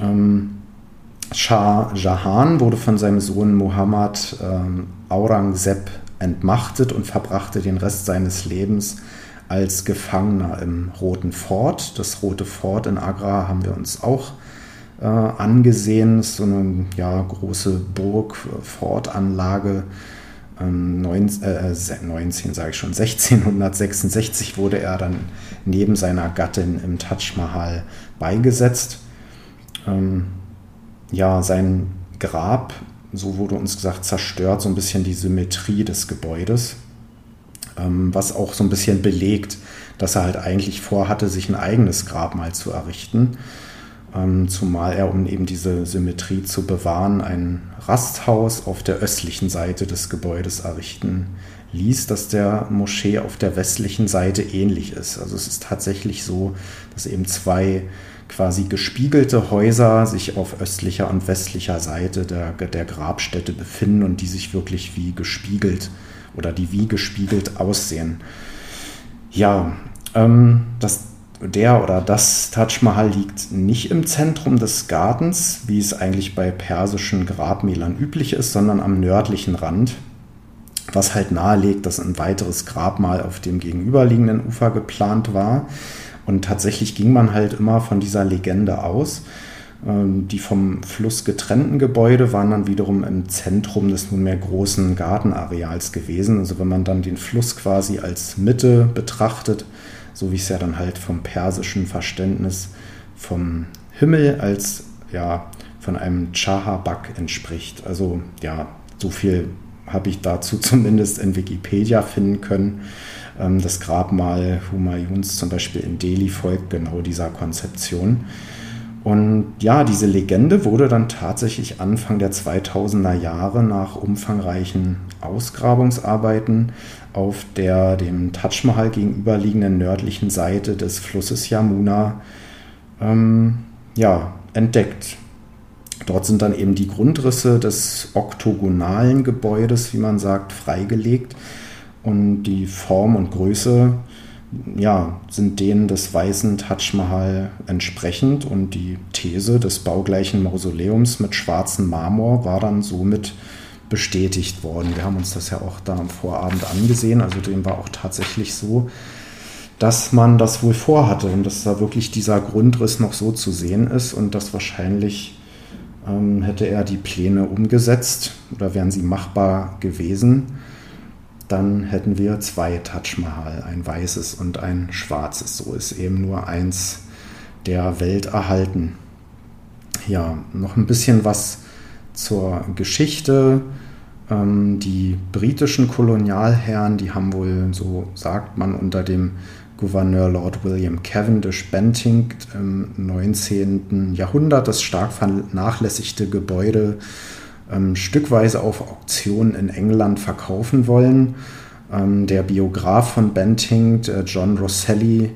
Ähm, Shah Jahan wurde von seinem Sohn Muhammad ähm, Aurangzeb entmachtet und verbrachte den Rest seines Lebens als Gefangener im Roten Fort. Das Rote Fort in Agra haben wir uns auch äh, angesehen. so eine ja, große Burg-Fortanlage. Ähm, 19, äh, 19 sage ich schon, 1666 wurde er dann neben seiner Gattin im Taj Mahal beigesetzt. Ähm, ja, sein Grab, so wurde uns gesagt, zerstört so ein bisschen die Symmetrie des Gebäudes, ähm, was auch so ein bisschen belegt, dass er halt eigentlich vorhatte, sich ein eigenes Grabmal zu errichten. Ähm, zumal er, um eben diese Symmetrie zu bewahren, ein Rasthaus auf der östlichen Seite des Gebäudes errichten ließ, dass der Moschee auf der westlichen Seite ähnlich ist. Also es ist tatsächlich so, dass eben zwei quasi gespiegelte Häuser sich auf östlicher und westlicher Seite der, der Grabstätte befinden und die sich wirklich wie gespiegelt oder die wie gespiegelt aussehen. Ja, ähm, das, der oder das Taj Mahal liegt nicht im Zentrum des Gartens, wie es eigentlich bei persischen Grabmälern üblich ist, sondern am nördlichen Rand, was halt nahelegt, dass ein weiteres Grabmal auf dem gegenüberliegenden Ufer geplant war. Und tatsächlich ging man halt immer von dieser Legende aus. Ähm, die vom Fluss getrennten Gebäude waren dann wiederum im Zentrum des nunmehr großen Gartenareals gewesen. Also wenn man dann den Fluss quasi als Mitte betrachtet, so wie es ja dann halt vom persischen Verständnis vom Himmel als ja von einem Chahabak entspricht. Also ja, so viel habe ich dazu zumindest in Wikipedia finden können. Ähm, das Grabmal Humayuns zum Beispiel in Delhi folgt genau dieser Konzeption. Und ja, diese Legende wurde dann tatsächlich Anfang der 2000er Jahre nach umfangreichen Ausgrabungsarbeiten auf der dem Taj Mahal gegenüberliegenden nördlichen Seite des Flusses Yamuna ähm, ja, entdeckt. Dort sind dann eben die Grundrisse des oktogonalen Gebäudes, wie man sagt, freigelegt und die Form und Größe ja, sind denen des weißen Taj Mahal entsprechend. Und die These des baugleichen Mausoleums mit schwarzem Marmor war dann somit bestätigt worden. Wir haben uns das ja auch da am Vorabend angesehen, also dem war auch tatsächlich so, dass man das wohl vorhatte und dass da wirklich dieser Grundriss noch so zu sehen ist und dass wahrscheinlich ähm, hätte er die Pläne umgesetzt oder wären sie machbar gewesen, dann hätten wir zwei Taj Mahal, ein weißes und ein schwarzes. So ist eben nur eins der Welt erhalten. Ja, noch ein bisschen was zur Geschichte. Ähm, die britischen Kolonialherren, die haben wohl, so sagt man, unter dem Gouverneur Lord William Cavendish Bentinck im 19. Jahrhundert das stark vernachlässigte Gebäude ähm, stückweise auf Auktionen in England verkaufen wollen. Ähm, der Biograf von Bentinck, äh, John Rosselli,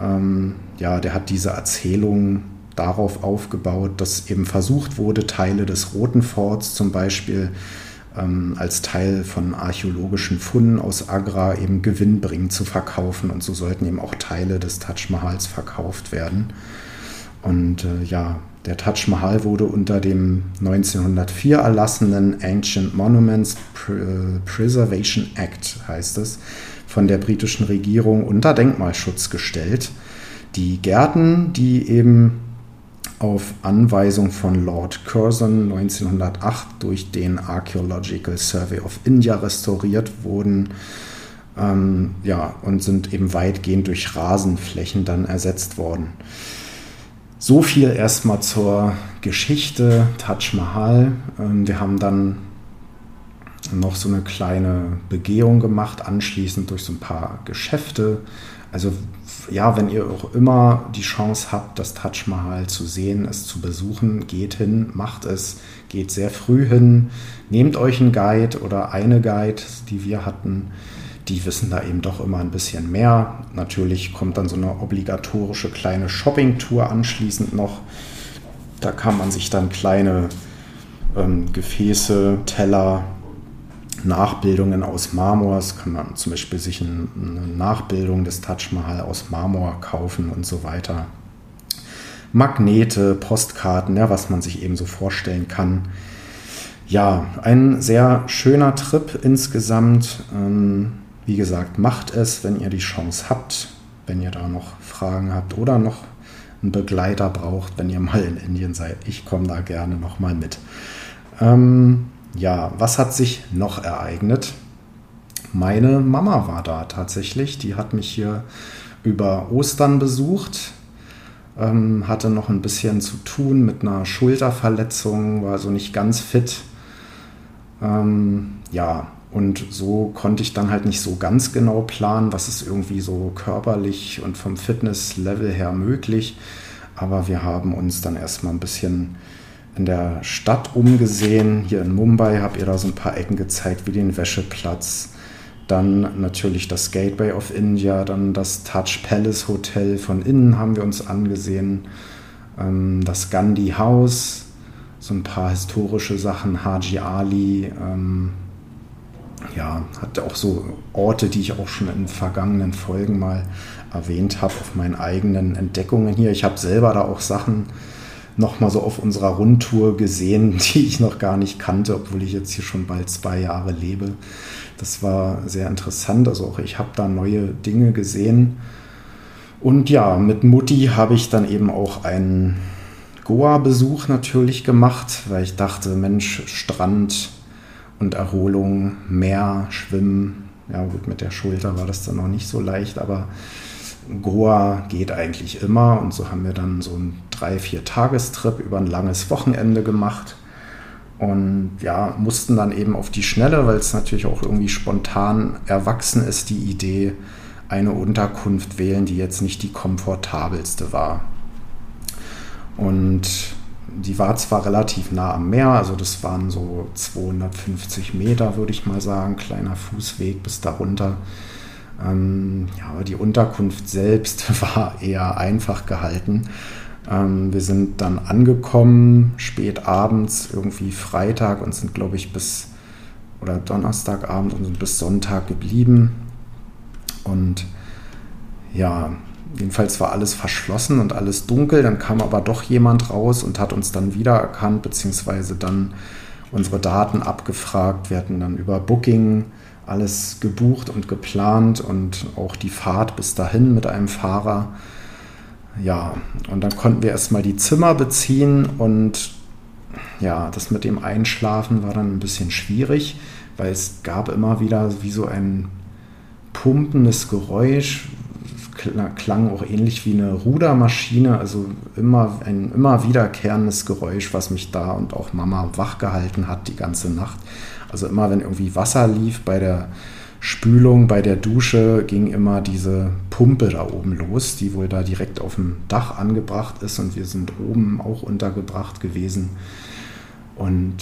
ähm, ja, der hat diese Erzählung darauf aufgebaut, dass eben versucht wurde, Teile des Roten Forts zum Beispiel ähm, als Teil von archäologischen Funden aus Agra eben gewinnbringend zu verkaufen. Und so sollten eben auch Teile des Taj Mahals verkauft werden. Und äh, ja, der Taj Mahal wurde unter dem 1904 erlassenen Ancient Monuments Preservation Act, heißt es, von der britischen Regierung unter Denkmalschutz gestellt. Die Gärten, die eben auf Anweisung von Lord Curzon 1908 durch den Archaeological Survey of India restauriert wurden. Ähm, ja, und sind eben weitgehend durch Rasenflächen dann ersetzt worden. So viel erstmal zur Geschichte Taj Mahal. Ähm, wir haben dann noch so eine kleine Begehung gemacht, anschließend durch so ein paar Geschäfte. Also ja, wenn ihr auch immer die Chance habt, das Taj Mahal zu sehen, es zu besuchen, geht hin, macht es, geht sehr früh hin, nehmt euch einen Guide oder eine Guide, die wir hatten. Die wissen da eben doch immer ein bisschen mehr. Natürlich kommt dann so eine obligatorische kleine Shopping-Tour anschließend noch. Da kann man sich dann kleine ähm, Gefäße, Teller, Nachbildungen aus Marmor. Es kann man zum Beispiel sich eine Nachbildung des Taj Mahal aus Marmor kaufen und so weiter. Magnete, Postkarten, ja, was man sich eben so vorstellen kann. Ja, ein sehr schöner Trip insgesamt. Ähm, wie gesagt, macht es, wenn ihr die Chance habt, wenn ihr da noch Fragen habt oder noch einen Begleiter braucht, wenn ihr mal in Indien seid. Ich komme da gerne noch mal mit. Ähm, ja, was hat sich noch ereignet? Meine Mama war da tatsächlich. Die hat mich hier über Ostern besucht, ähm, hatte noch ein bisschen zu tun mit einer Schulterverletzung, war so nicht ganz fit. Ähm, ja, und so konnte ich dann halt nicht so ganz genau planen, was ist irgendwie so körperlich und vom Fitnesslevel her möglich. Aber wir haben uns dann erstmal ein bisschen in der Stadt umgesehen. Hier in Mumbai habe ihr da so ein paar Ecken gezeigt, wie den Wäscheplatz. Dann natürlich das Gateway of India, dann das Taj Palace Hotel von innen haben wir uns angesehen. Ähm, das Gandhi House, so ein paar historische Sachen, Haji Ali. Ähm, ja, hat auch so Orte, die ich auch schon in vergangenen Folgen mal erwähnt habe, auf meinen eigenen Entdeckungen hier. Ich habe selber da auch Sachen nochmal so auf unserer Rundtour gesehen, die ich noch gar nicht kannte, obwohl ich jetzt hier schon bald zwei Jahre lebe. Das war sehr interessant. Also auch ich habe da neue Dinge gesehen. Und ja, mit Mutti habe ich dann eben auch einen Goa-Besuch natürlich gemacht, weil ich dachte, Mensch, Strand und Erholung, Meer, Schwimmen. Ja gut, mit der Schulter war das dann noch nicht so leicht, aber Goa geht eigentlich immer und so haben wir dann so einen drei, vier Tagestrip über ein langes Wochenende gemacht und ja, mussten dann eben auf die Schnelle, weil es natürlich auch irgendwie spontan erwachsen ist, die Idee, eine Unterkunft wählen, die jetzt nicht die komfortabelste war. Und die war zwar relativ nah am Meer, also das waren so 250 Meter, würde ich mal sagen, kleiner Fußweg bis darunter. Ähm, ja, aber die Unterkunft selbst war eher einfach gehalten. Ähm, wir sind dann angekommen, spät abends, irgendwie Freitag und sind, glaube ich, bis oder Donnerstagabend und sind bis Sonntag geblieben. Und ja, jedenfalls war alles verschlossen und alles dunkel. Dann kam aber doch jemand raus und hat uns dann wiedererkannt, beziehungsweise dann unsere Daten abgefragt. Wir hatten dann über Booking alles gebucht und geplant und auch die Fahrt bis dahin mit einem Fahrer. Ja, und dann konnten wir erstmal die Zimmer beziehen und ja, das mit dem Einschlafen war dann ein bisschen schwierig, weil es gab immer wieder wie so ein pumpendes Geräusch, klang auch ähnlich wie eine Rudermaschine, also immer ein immer wiederkehrendes Geräusch, was mich da und auch Mama wachgehalten hat die ganze Nacht. Also immer wenn irgendwie Wasser lief bei der Spülung, bei der Dusche ging immer diese Pumpe da oben los, die wohl da direkt auf dem Dach angebracht ist und wir sind oben auch untergebracht gewesen. Und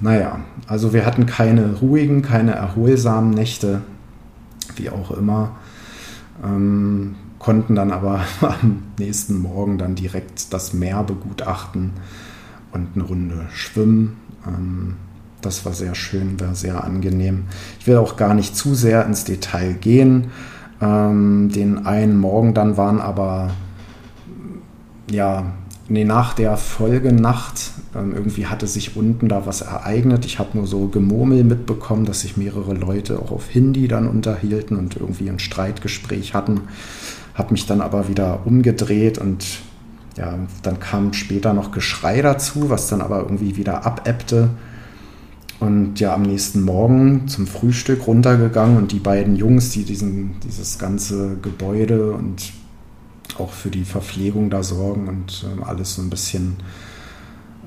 naja, also wir hatten keine ruhigen, keine erholsamen Nächte, wie auch immer. Ähm, konnten dann aber am nächsten Morgen dann direkt das Meer begutachten und eine Runde schwimmen. Ähm, das war sehr schön, war sehr angenehm. Ich will auch gar nicht zu sehr ins Detail gehen. Ähm, den einen Morgen dann waren aber, ja, nee, nach der Folgenacht, ähm, irgendwie hatte sich unten da was ereignet. Ich habe nur so Gemurmel mitbekommen, dass sich mehrere Leute auch auf Hindi dann unterhielten und irgendwie ein Streitgespräch hatten. Habe mich dann aber wieder umgedreht und ja, dann kam später noch Geschrei dazu, was dann aber irgendwie wieder abebbte. Und ja, am nächsten Morgen zum Frühstück runtergegangen und die beiden Jungs, die diesen, dieses ganze Gebäude und auch für die Verpflegung da sorgen und äh, alles so ein bisschen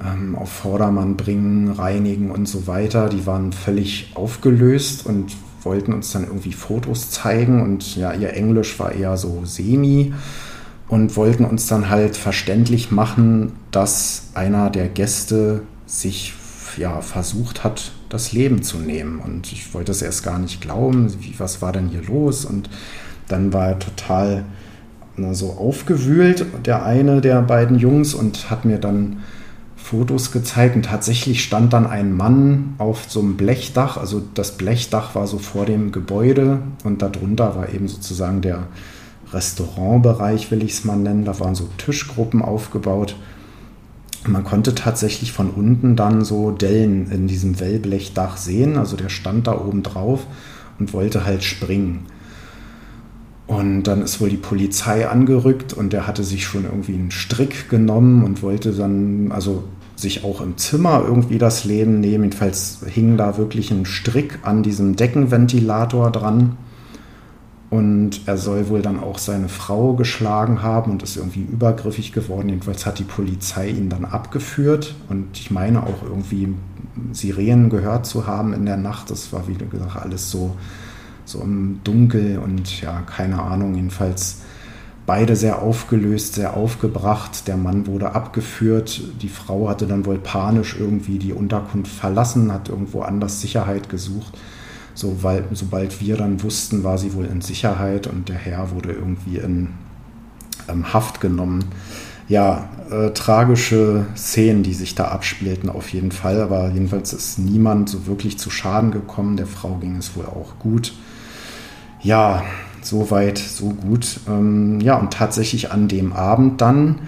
ähm, auf Vordermann bringen, reinigen und so weiter, die waren völlig aufgelöst und wollten uns dann irgendwie Fotos zeigen und ja, ihr Englisch war eher so semi und wollten uns dann halt verständlich machen, dass einer der Gäste sich ja, versucht hat, das Leben zu nehmen. Und ich wollte es erst gar nicht glauben, wie, was war denn hier los? Und dann war er total na, so aufgewühlt, der eine der beiden Jungs, und hat mir dann Fotos gezeigt. Und tatsächlich stand dann ein Mann auf so einem Blechdach. Also das Blechdach war so vor dem Gebäude und darunter war eben sozusagen der Restaurantbereich, will ich es mal nennen. Da waren so Tischgruppen aufgebaut man konnte tatsächlich von unten dann so Dellen in diesem Wellblechdach sehen. Also der stand da oben drauf und wollte halt springen. Und dann ist wohl die Polizei angerückt und der hatte sich schon irgendwie einen Strick genommen und wollte dann, also sich auch im Zimmer irgendwie das Leben nehmen. Jedenfalls hing da wirklich ein Strick an diesem Deckenventilator dran. Und er soll wohl dann auch seine Frau geschlagen haben und ist irgendwie übergriffig geworden. Jedenfalls hat die Polizei ihn dann abgeführt. Und ich meine auch irgendwie Sirenen gehört zu haben in der Nacht. Das war, wie gesagt, alles so, so im Dunkel und ja, keine Ahnung. Jedenfalls beide sehr aufgelöst, sehr aufgebracht. Der Mann wurde abgeführt. Die Frau hatte dann wohl panisch irgendwie die Unterkunft verlassen, hat irgendwo anders Sicherheit gesucht sobald, sobald wir dann wussten, war sie wohl in Sicherheit und der Herr wurde irgendwie in ähm, Haft genommen. Ja, äh, tragische Szenen, die sich da abspielten auf jeden Fall, aber jedenfalls ist niemand so wirklich zu Schaden gekommen. Der Frau ging es wohl auch gut. Ja, so weit, so gut. Ähm, ja, und tatsächlich an dem Abend dann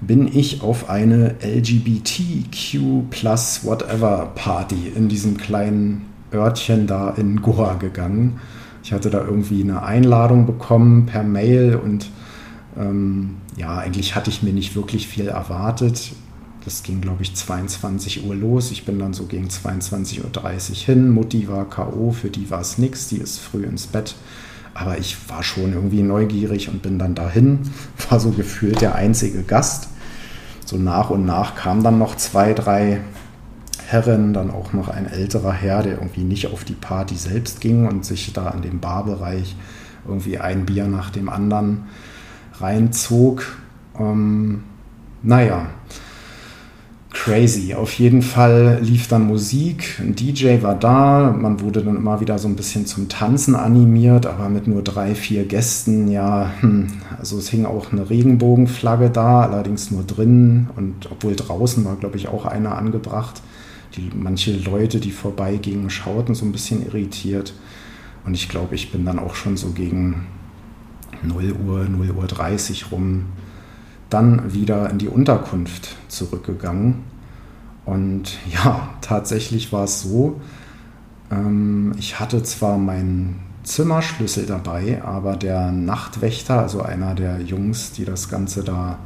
bin ich auf eine LGBTQ plus whatever Party in diesem kleinen Örtchen da in Goa gegangen. Ich hatte da irgendwie eine Einladung bekommen per Mail und ähm, ja, eigentlich hatte ich mir nicht wirklich viel erwartet. Das ging, glaube ich, 22 Uhr los. Ich bin dann so gegen 22.30 Uhr hin. Mutti war K.O., für die war es nichts, die ist früh ins Bett. Aber ich war schon irgendwie neugierig und bin dann dahin. War so gefühlt der einzige Gast. So nach und nach kamen dann noch zwei, drei Herren, dann auch noch ein älterer Herr, der irgendwie nicht auf die Party selbst ging und sich da an dem Barbereich irgendwie ein Bier nach dem anderen reinzog. Ähm, naja, crazy. Auf jeden Fall lief dann Musik, ein DJ war da, man wurde dann immer wieder so ein bisschen zum Tanzen animiert, aber mit nur drei, vier Gästen, ja, hm, also es hing auch eine Regenbogenflagge da, allerdings nur drinnen und obwohl draußen war, glaube ich, auch eine angebracht. Die, manche Leute, die vorbeigingen, schauten so ein bisschen irritiert und ich glaube, ich bin dann auch schon so gegen 0 Uhr, 0 Uhr 30 rum dann wieder in die Unterkunft zurückgegangen. Und ja, tatsächlich war es so, ähm, ich hatte zwar meinen Zimmerschlüssel dabei, aber der Nachtwächter, also einer der Jungs, die das Ganze da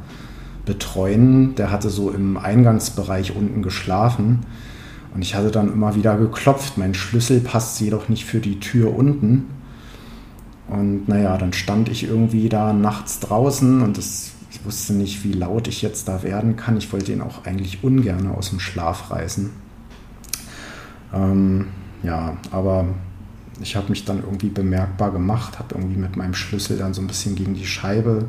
betreuen, der hatte so im Eingangsbereich unten geschlafen. Und ich hatte dann immer wieder geklopft. Mein Schlüssel passt jedoch nicht für die Tür unten. Und naja, dann stand ich irgendwie da nachts draußen und ich wusste nicht, wie laut ich jetzt da werden kann. Ich wollte ihn auch eigentlich ungern aus dem Schlaf reißen. Ähm, ja, aber ich habe mich dann irgendwie bemerkbar gemacht, habe irgendwie mit meinem Schlüssel dann so ein bisschen gegen die Scheibe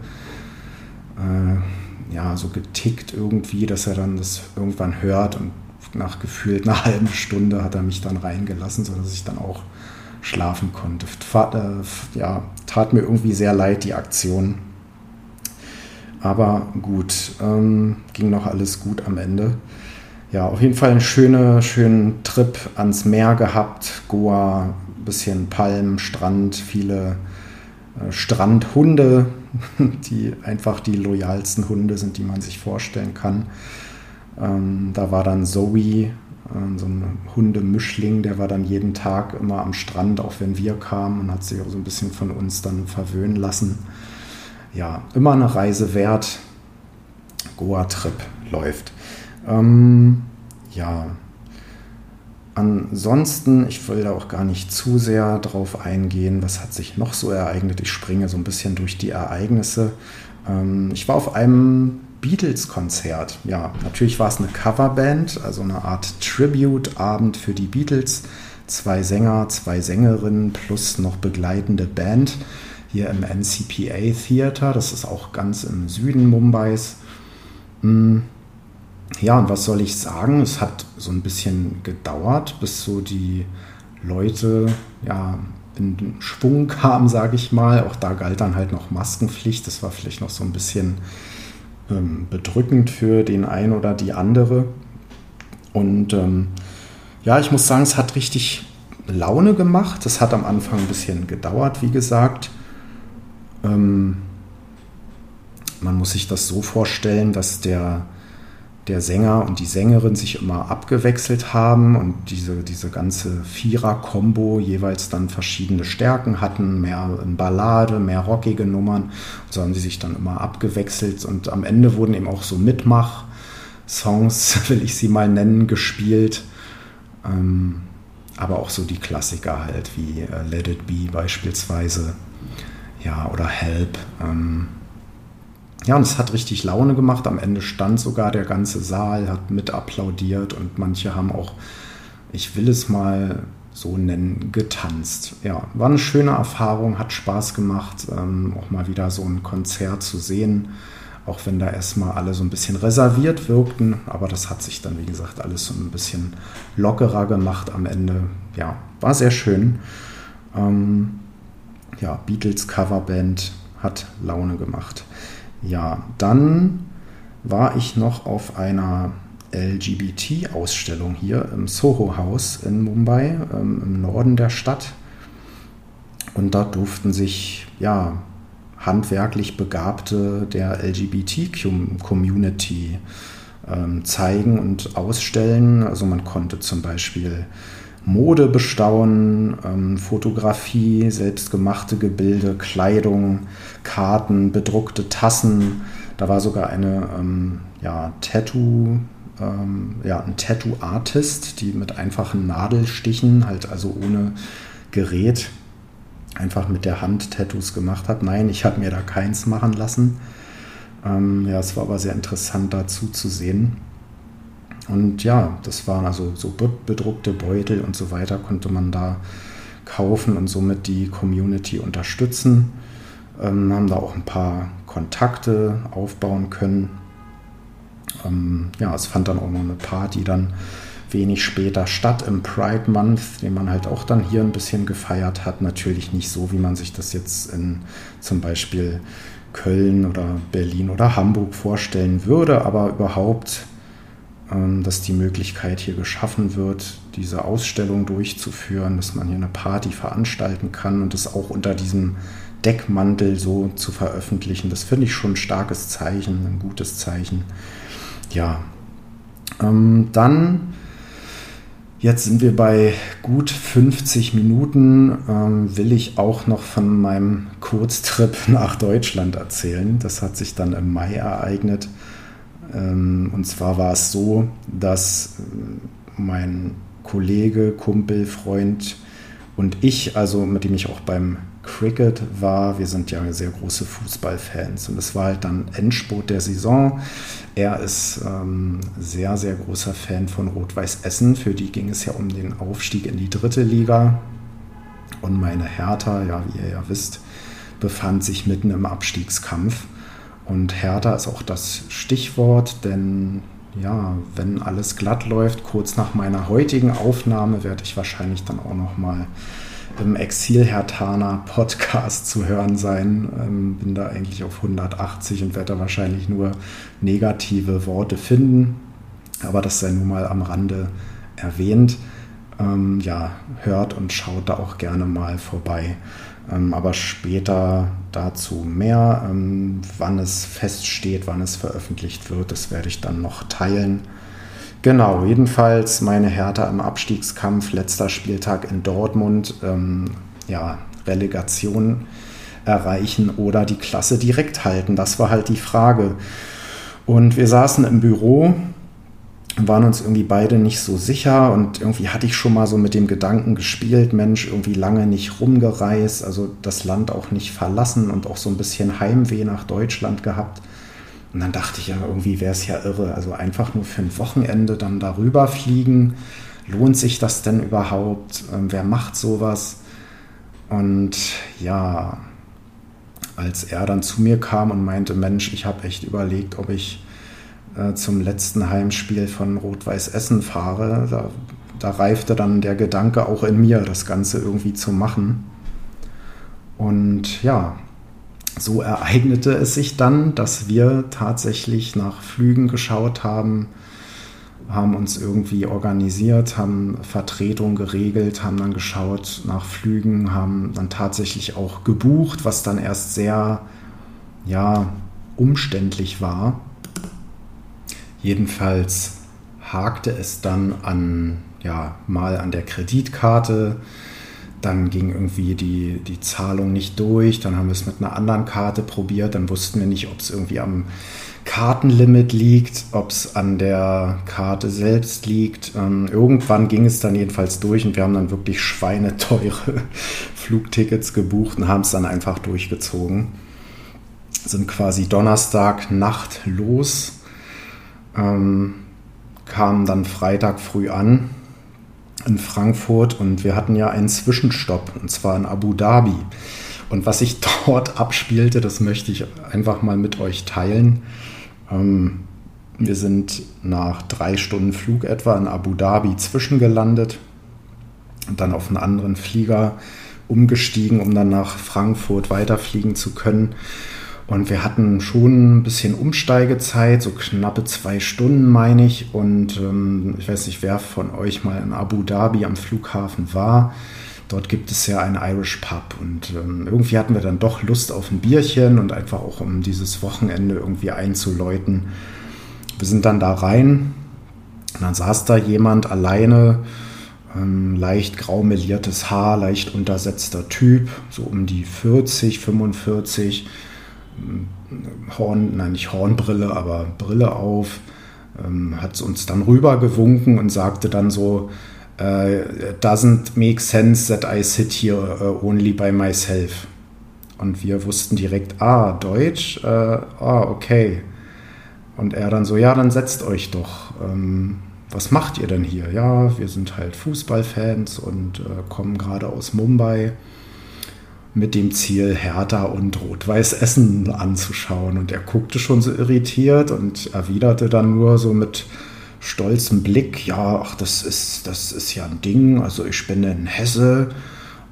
äh, ja, so getickt irgendwie, dass er dann das irgendwann hört und nach gefühlt einer halben Stunde hat er mich dann reingelassen, sodass ich dann auch schlafen konnte. Äh, ja, tat mir irgendwie sehr leid, die Aktion. Aber gut, ähm, ging noch alles gut am Ende. Ja, auf jeden Fall einen schönen, schönen Trip ans Meer gehabt. Goa, bisschen Palmen, Strand, viele äh, Strandhunde, die einfach die loyalsten Hunde sind, die man sich vorstellen kann. Ähm, da war dann Zoe, äh, so ein Hundemischling, der war dann jeden Tag immer am Strand, auch wenn wir kamen und hat sich auch so ein bisschen von uns dann verwöhnen lassen ja, immer eine Reise wert. Goa-Trip läuft. Ähm, ja, ansonsten, ich will da auch gar nicht zu sehr drauf eingehen, was hat sich noch so ereignet. Ich springe so ein bisschen durch die Ereignisse. Ähm, ich war auf einem Beatles-Konzert. Ja, natürlich war es eine Coverband, also eine Art Tribute-Abend für die Beatles. Zwei Sänger, zwei Sängerinnen plus noch begleitende Band hier im NCPA Theater. Das ist auch ganz im Süden Mumbais. Hm. Ja, und was soll ich sagen? Es hat so ein bisschen gedauert, bis so die Leute ja, in Schwung kamen, sage ich mal. Auch da galt dann halt noch Maskenpflicht. Das war vielleicht noch so ein bisschen ähm, bedrückend für den einen oder die andere. Und ähm, ja, ich muss sagen, es hat richtig Laune gemacht. Es hat am Anfang ein bisschen gedauert, wie gesagt. Ähm, man muss sich das so vorstellen, dass der, der Sänger und die Sängerin sich immer abgewechselt haben und diese, diese ganze Vierer-Kombo jeweils dann verschiedene Stärken hatten, mehr Ballade, mehr rockige Nummern. So haben sie sich dann immer abgewechselt und am Ende wurden eben auch so Mitmach-Songs, will ich sie mal nennen, gespielt. Ähm, aber auch so die Klassiker halt wie äh, Let It Be beispielsweise ja, oder Help. Ähm, ja, und es hat richtig Laune gemacht. Am Ende stand sogar der ganze Saal, hat mit applaudiert und manche haben auch, ich will es mal so nennen, getanzt. Ja, war eine schöne Erfahrung, hat Spaß gemacht, ähm, auch mal wieder so ein Konzert zu sehen, auch wenn da erstmal alle so ein bisschen reserviert wirkten, aber das hat sich dann, wie gesagt, alles so ein bisschen lockerer gemacht am Ende. Ja, war sehr schön. Ähm, ja, Beatles Coverband hat Laune gemacht. Ja, dann war ich noch auf einer LGBT-Ausstellung hier im Soho-Haus in Mumbai, ähm, im Norden der Stadt. Und da durften sich ja handwerklich Begabte der LGBT-Community ähm, zeigen und ausstellen. Also man konnte zum Beispiel Mode bestaunen, ähm, Fotografie, selbstgemachte Gebilde, Kleidung, Karten, bedruckte Tassen. Da war sogar eine ähm, ja, Tattoo, ähm, ja, ein Tattoo-Artist, die mit einfachen Nadelstichen, halt also ohne Gerät, einfach mit der Hand Tattoos gemacht hat. Nein, ich habe mir da keins machen lassen. Ähm, ja, es war aber sehr interessant dazu zu sehen. Und ja, das waren also so bedruckte Beutel und so weiter, konnte man da kaufen und somit die Community unterstützen. Ähm, haben da auch ein paar Kontakte aufbauen können. Ähm, ja, es fand dann auch noch eine Party dann wenig später statt im Pride Month, den man halt auch dann hier ein bisschen gefeiert hat. Natürlich nicht so, wie man sich das jetzt in zum Beispiel Köln oder Berlin oder Hamburg vorstellen würde, aber überhaupt, dass die Möglichkeit hier geschaffen wird, diese Ausstellung durchzuführen, dass man hier eine Party veranstalten kann und das auch unter diesem Deckmantel so zu veröffentlichen, das finde ich schon ein starkes Zeichen, ein gutes Zeichen. Ja, ähm, dann Jetzt sind wir bei gut 50 Minuten. Ähm, will ich auch noch von meinem Kurztrip nach Deutschland erzählen. Das hat sich dann im Mai ereignet. Ähm, und zwar war es so, dass äh, mein Kollege, Kumpel, Freund und ich, also mit dem ich auch beim Cricket war. Wir sind ja sehr große Fußballfans und es war halt dann Endspurt der Saison. Er ist ähm, sehr, sehr großer Fan von Rot-Weiß Essen. Für die ging es ja um den Aufstieg in die dritte Liga. Und meine Hertha, ja, wie ihr ja wisst, befand sich mitten im Abstiegskampf. Und Hertha ist auch das Stichwort, denn ja, wenn alles glatt läuft, kurz nach meiner heutigen Aufnahme werde ich wahrscheinlich dann auch noch mal im Exil-Hertaner Podcast zu hören sein. Ähm, bin da eigentlich auf 180 und werde da wahrscheinlich nur negative Worte finden. Aber das sei nun mal am Rande erwähnt. Ähm, ja, hört und schaut da auch gerne mal vorbei. Ähm, aber später dazu mehr. Ähm, wann es feststeht, wann es veröffentlicht wird, das werde ich dann noch teilen. Genau, jedenfalls meine Hertha im Abstiegskampf, letzter Spieltag in Dortmund, ähm, ja, Relegation erreichen oder die Klasse direkt halten. Das war halt die Frage. Und wir saßen im Büro, waren uns irgendwie beide nicht so sicher und irgendwie hatte ich schon mal so mit dem Gedanken gespielt, Mensch, irgendwie lange nicht rumgereist, also das Land auch nicht verlassen und auch so ein bisschen Heimweh nach Deutschland gehabt. Und dann dachte ich ja, irgendwie wäre es ja irre. Also einfach nur für ein Wochenende dann darüber fliegen. Lohnt sich das denn überhaupt? Ähm, wer macht sowas? Und ja, als er dann zu mir kam und meinte, Mensch, ich habe echt überlegt, ob ich äh, zum letzten Heimspiel von Rot-Weiß Essen fahre, da, da reifte dann der Gedanke auch in mir, das Ganze irgendwie zu machen. Und ja, so ereignete es sich dann, dass wir tatsächlich nach Flügen geschaut haben, haben uns irgendwie organisiert, haben Vertretung geregelt, haben dann geschaut nach Flügen, haben dann tatsächlich auch gebucht, was dann erst sehr, ja, umständlich war. Jedenfalls hakte es dann an, ja, mal an der Kreditkarte, dann ging irgendwie die, die Zahlung nicht durch. Dann haben wir es mit einer anderen Karte probiert. Dann wussten wir nicht, ob es irgendwie am Kartenlimit liegt, ob es an der Karte selbst liegt. Ähm, irgendwann ging es dann jedenfalls durch und wir haben dann wirklich schweineteure Flugtickets gebucht und haben es dann einfach durchgezogen. Sind quasi Donnerstag Nacht los, ähm, kamen dann Freitag früh an in Frankfurt und wir hatten ja einen Zwischenstopp und zwar in Abu Dhabi. Und was sich dort abspielte, das möchte ich einfach mal mit euch teilen. Ähm, wir sind nach drei Stunden Flug etwa in Abu Dhabi zwischengelandet und dann auf einen anderen Flieger umgestiegen, um dann nach Frankfurt weiterfliegen zu können. Und wir hatten schon ein bisschen Umsteigezeit, so knappe zwei Stunden, meine ich. Und ähm, ich weiß nicht, wer von euch mal in Abu Dhabi am Flughafen war. Dort gibt es ja einen Irish Pub. Und ähm, irgendwie hatten wir dann doch Lust auf ein Bierchen und einfach auch um dieses Wochenende irgendwie einzuläuten. Wir sind dann da rein. Und dann saß da jemand alleine, ähm, leicht graumeliertes Haar, leicht untersetzter Typ, so um die 40, 45 Horn, nein, nicht Hornbrille, aber Brille auf, ähm, hat uns dann rüber gewunken und sagte dann so, uh, doesn't make sense that I sit here uh, only by myself. Und wir wussten direkt, ah, Deutsch, äh, ah, okay. Und er dann so, ja, dann setzt euch doch. Ähm, was macht ihr denn hier? Ja, wir sind halt Fußballfans und äh, kommen gerade aus Mumbai. Mit dem Ziel, Hertha und Rot-Weiß Essen anzuschauen. Und er guckte schon so irritiert und erwiderte dann nur so mit stolzem Blick, ja, ach, das ist, das ist ja ein Ding. Also ich bin in Hesse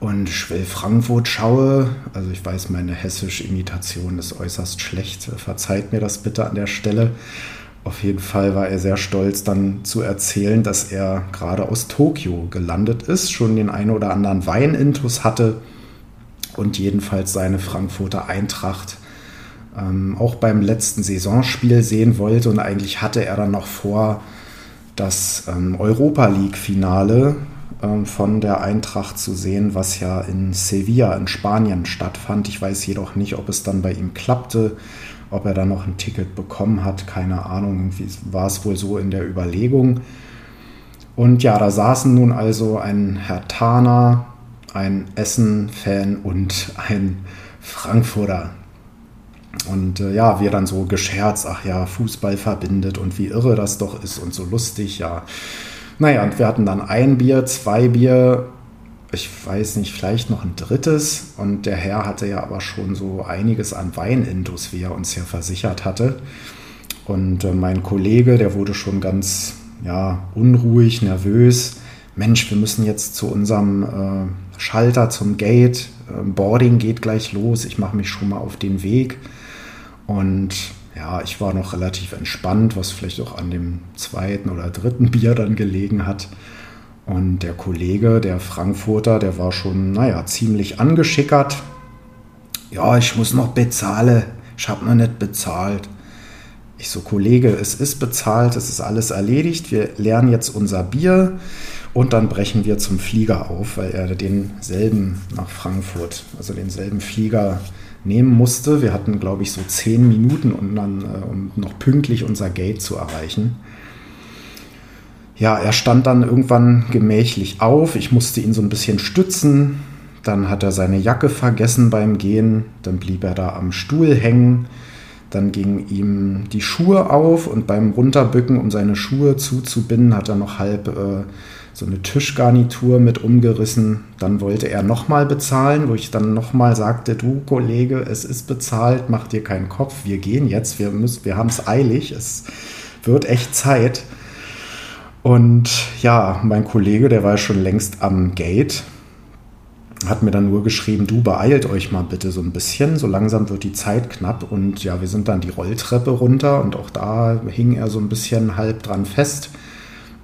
und ich will Frankfurt schaue. Also ich weiß, meine hessische Imitation ist äußerst schlecht. Verzeiht mir das bitte an der Stelle. Auf jeden Fall war er sehr stolz, dann zu erzählen, dass er gerade aus Tokio gelandet ist, schon den einen oder anderen Weinintus hatte und jedenfalls seine Frankfurter Eintracht ähm, auch beim letzten Saisonspiel sehen wollte. Und eigentlich hatte er dann noch vor, das ähm, Europa League-Finale ähm, von der Eintracht zu sehen, was ja in Sevilla in Spanien stattfand. Ich weiß jedoch nicht, ob es dann bei ihm klappte, ob er dann noch ein Ticket bekommen hat. Keine Ahnung, irgendwie war es wohl so in der Überlegung. Und ja, da saßen nun also ein Herr Tana, ein Essen-Fan und ein Frankfurter. Und äh, ja, wir dann so gescherzt, ach ja, Fußball verbindet und wie irre das doch ist und so lustig, ja. Naja, und wir hatten dann ein Bier, zwei Bier, ich weiß nicht, vielleicht noch ein drittes. Und der Herr hatte ja aber schon so einiges an Weinintus, wie er uns ja versichert hatte. Und äh, mein Kollege, der wurde schon ganz ja, unruhig, nervös. Mensch, wir müssen jetzt zu unserem äh, Schalter zum Gate. Ähm, Boarding geht gleich los. Ich mache mich schon mal auf den Weg. Und ja, ich war noch relativ entspannt, was vielleicht auch an dem zweiten oder dritten Bier dann gelegen hat. Und der Kollege, der Frankfurter, der war schon, naja, ziemlich angeschickert. Ja, ich muss noch bezahlen. Ich habe noch nicht bezahlt. Ich so, Kollege, es ist bezahlt, es ist alles erledigt. Wir lernen jetzt unser Bier. Und dann brechen wir zum Flieger auf, weil er denselben nach Frankfurt, also denselben Flieger nehmen musste. Wir hatten, glaube ich, so zehn Minuten, um dann äh, um noch pünktlich unser Gate zu erreichen. Ja, er stand dann irgendwann gemächlich auf. Ich musste ihn so ein bisschen stützen. Dann hat er seine Jacke vergessen beim Gehen. Dann blieb er da am Stuhl hängen. Dann gingen ihm die Schuhe auf und beim Runterbücken, um seine Schuhe zuzubinden, hat er noch halb äh, so eine Tischgarnitur mit umgerissen. Dann wollte er nochmal bezahlen, wo ich dann nochmal sagte, du Kollege, es ist bezahlt, mach dir keinen Kopf, wir gehen jetzt, wir, wir haben es eilig, es wird echt Zeit. Und ja, mein Kollege, der war schon längst am Gate, hat mir dann nur geschrieben, du beeilt euch mal bitte so ein bisschen, so langsam wird die Zeit knapp. Und ja, wir sind dann die Rolltreppe runter und auch da hing er so ein bisschen halb dran fest.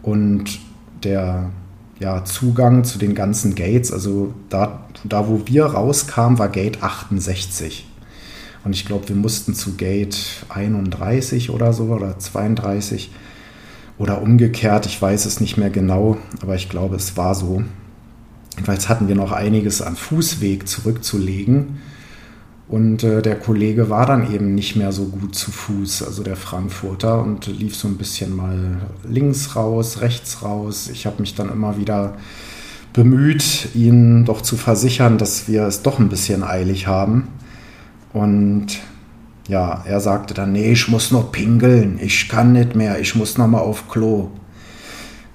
Und der ja, Zugang zu den ganzen Gates, also da, da wo wir rauskamen, war Gate 68. Und ich glaube, wir mussten zu Gate 31 oder so oder 32 oder umgekehrt, ich weiß es nicht mehr genau, aber ich glaube, es war so. Jedenfalls hatten wir noch einiges an Fußweg zurückzulegen. Und äh, der Kollege war dann eben nicht mehr so gut zu Fuß, also der Frankfurter, und lief so ein bisschen mal links raus, rechts raus. Ich habe mich dann immer wieder bemüht, ihn doch zu versichern, dass wir es doch ein bisschen eilig haben. Und ja, er sagte dann, nee, ich muss noch pingeln, ich kann nicht mehr, ich muss noch mal auf Klo.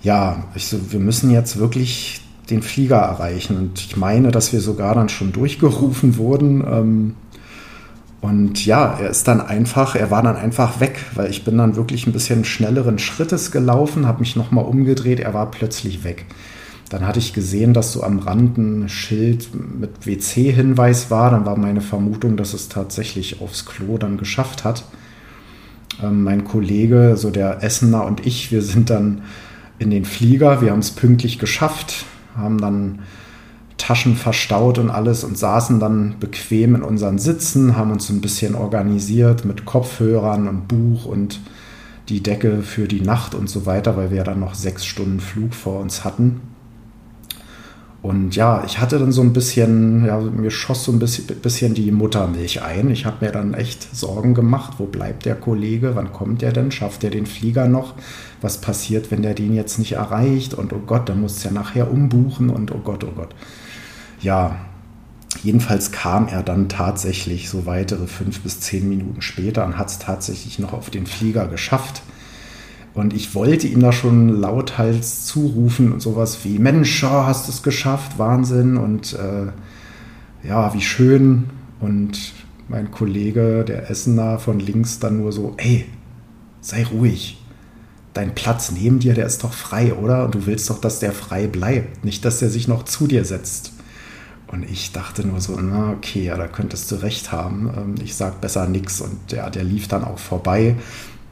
Ja, ich so, wir müssen jetzt wirklich den Flieger erreichen. Und ich meine, dass wir sogar dann schon durchgerufen wurden. Ähm, und ja, er ist dann einfach, er war dann einfach weg, weil ich bin dann wirklich ein bisschen schnelleren Schrittes gelaufen, habe mich nochmal umgedreht, er war plötzlich weg. Dann hatte ich gesehen, dass so am Rand ein Schild mit WC-Hinweis war. Dann war meine Vermutung, dass es tatsächlich aufs Klo dann geschafft hat. Ähm, mein Kollege, so der Essener und ich, wir sind dann in den Flieger. Wir haben es pünktlich geschafft, haben dann Taschen verstaut und alles und saßen dann bequem in unseren Sitzen, haben uns ein bisschen organisiert mit Kopfhörern und Buch und die Decke für die Nacht und so weiter, weil wir ja dann noch sechs Stunden Flug vor uns hatten. Und ja, ich hatte dann so ein bisschen, ja, mir schoss so ein bisschen, die Muttermilch ein. Ich habe mir dann echt Sorgen gemacht, wo bleibt der Kollege, wann kommt er denn, schafft er den Flieger noch, was passiert, wenn der den jetzt nicht erreicht und oh Gott, dann muss es ja nachher umbuchen und oh Gott, oh Gott. Ja, jedenfalls kam er dann tatsächlich so weitere fünf bis zehn Minuten später und hat es tatsächlich noch auf den Flieger geschafft. Und ich wollte ihm da schon lauthals zurufen und sowas wie, Mensch, oh, hast du es geschafft, Wahnsinn. Und äh, ja, wie schön. Und mein Kollege, der Essener von links, dann nur so, ey, sei ruhig. Dein Platz neben dir, der ist doch frei, oder? Und du willst doch, dass der frei bleibt, nicht, dass der sich noch zu dir setzt. Und ich dachte nur so, na okay, ja, da könntest du recht haben. Ähm, ich sag besser nichts. Und ja, der lief dann auch vorbei.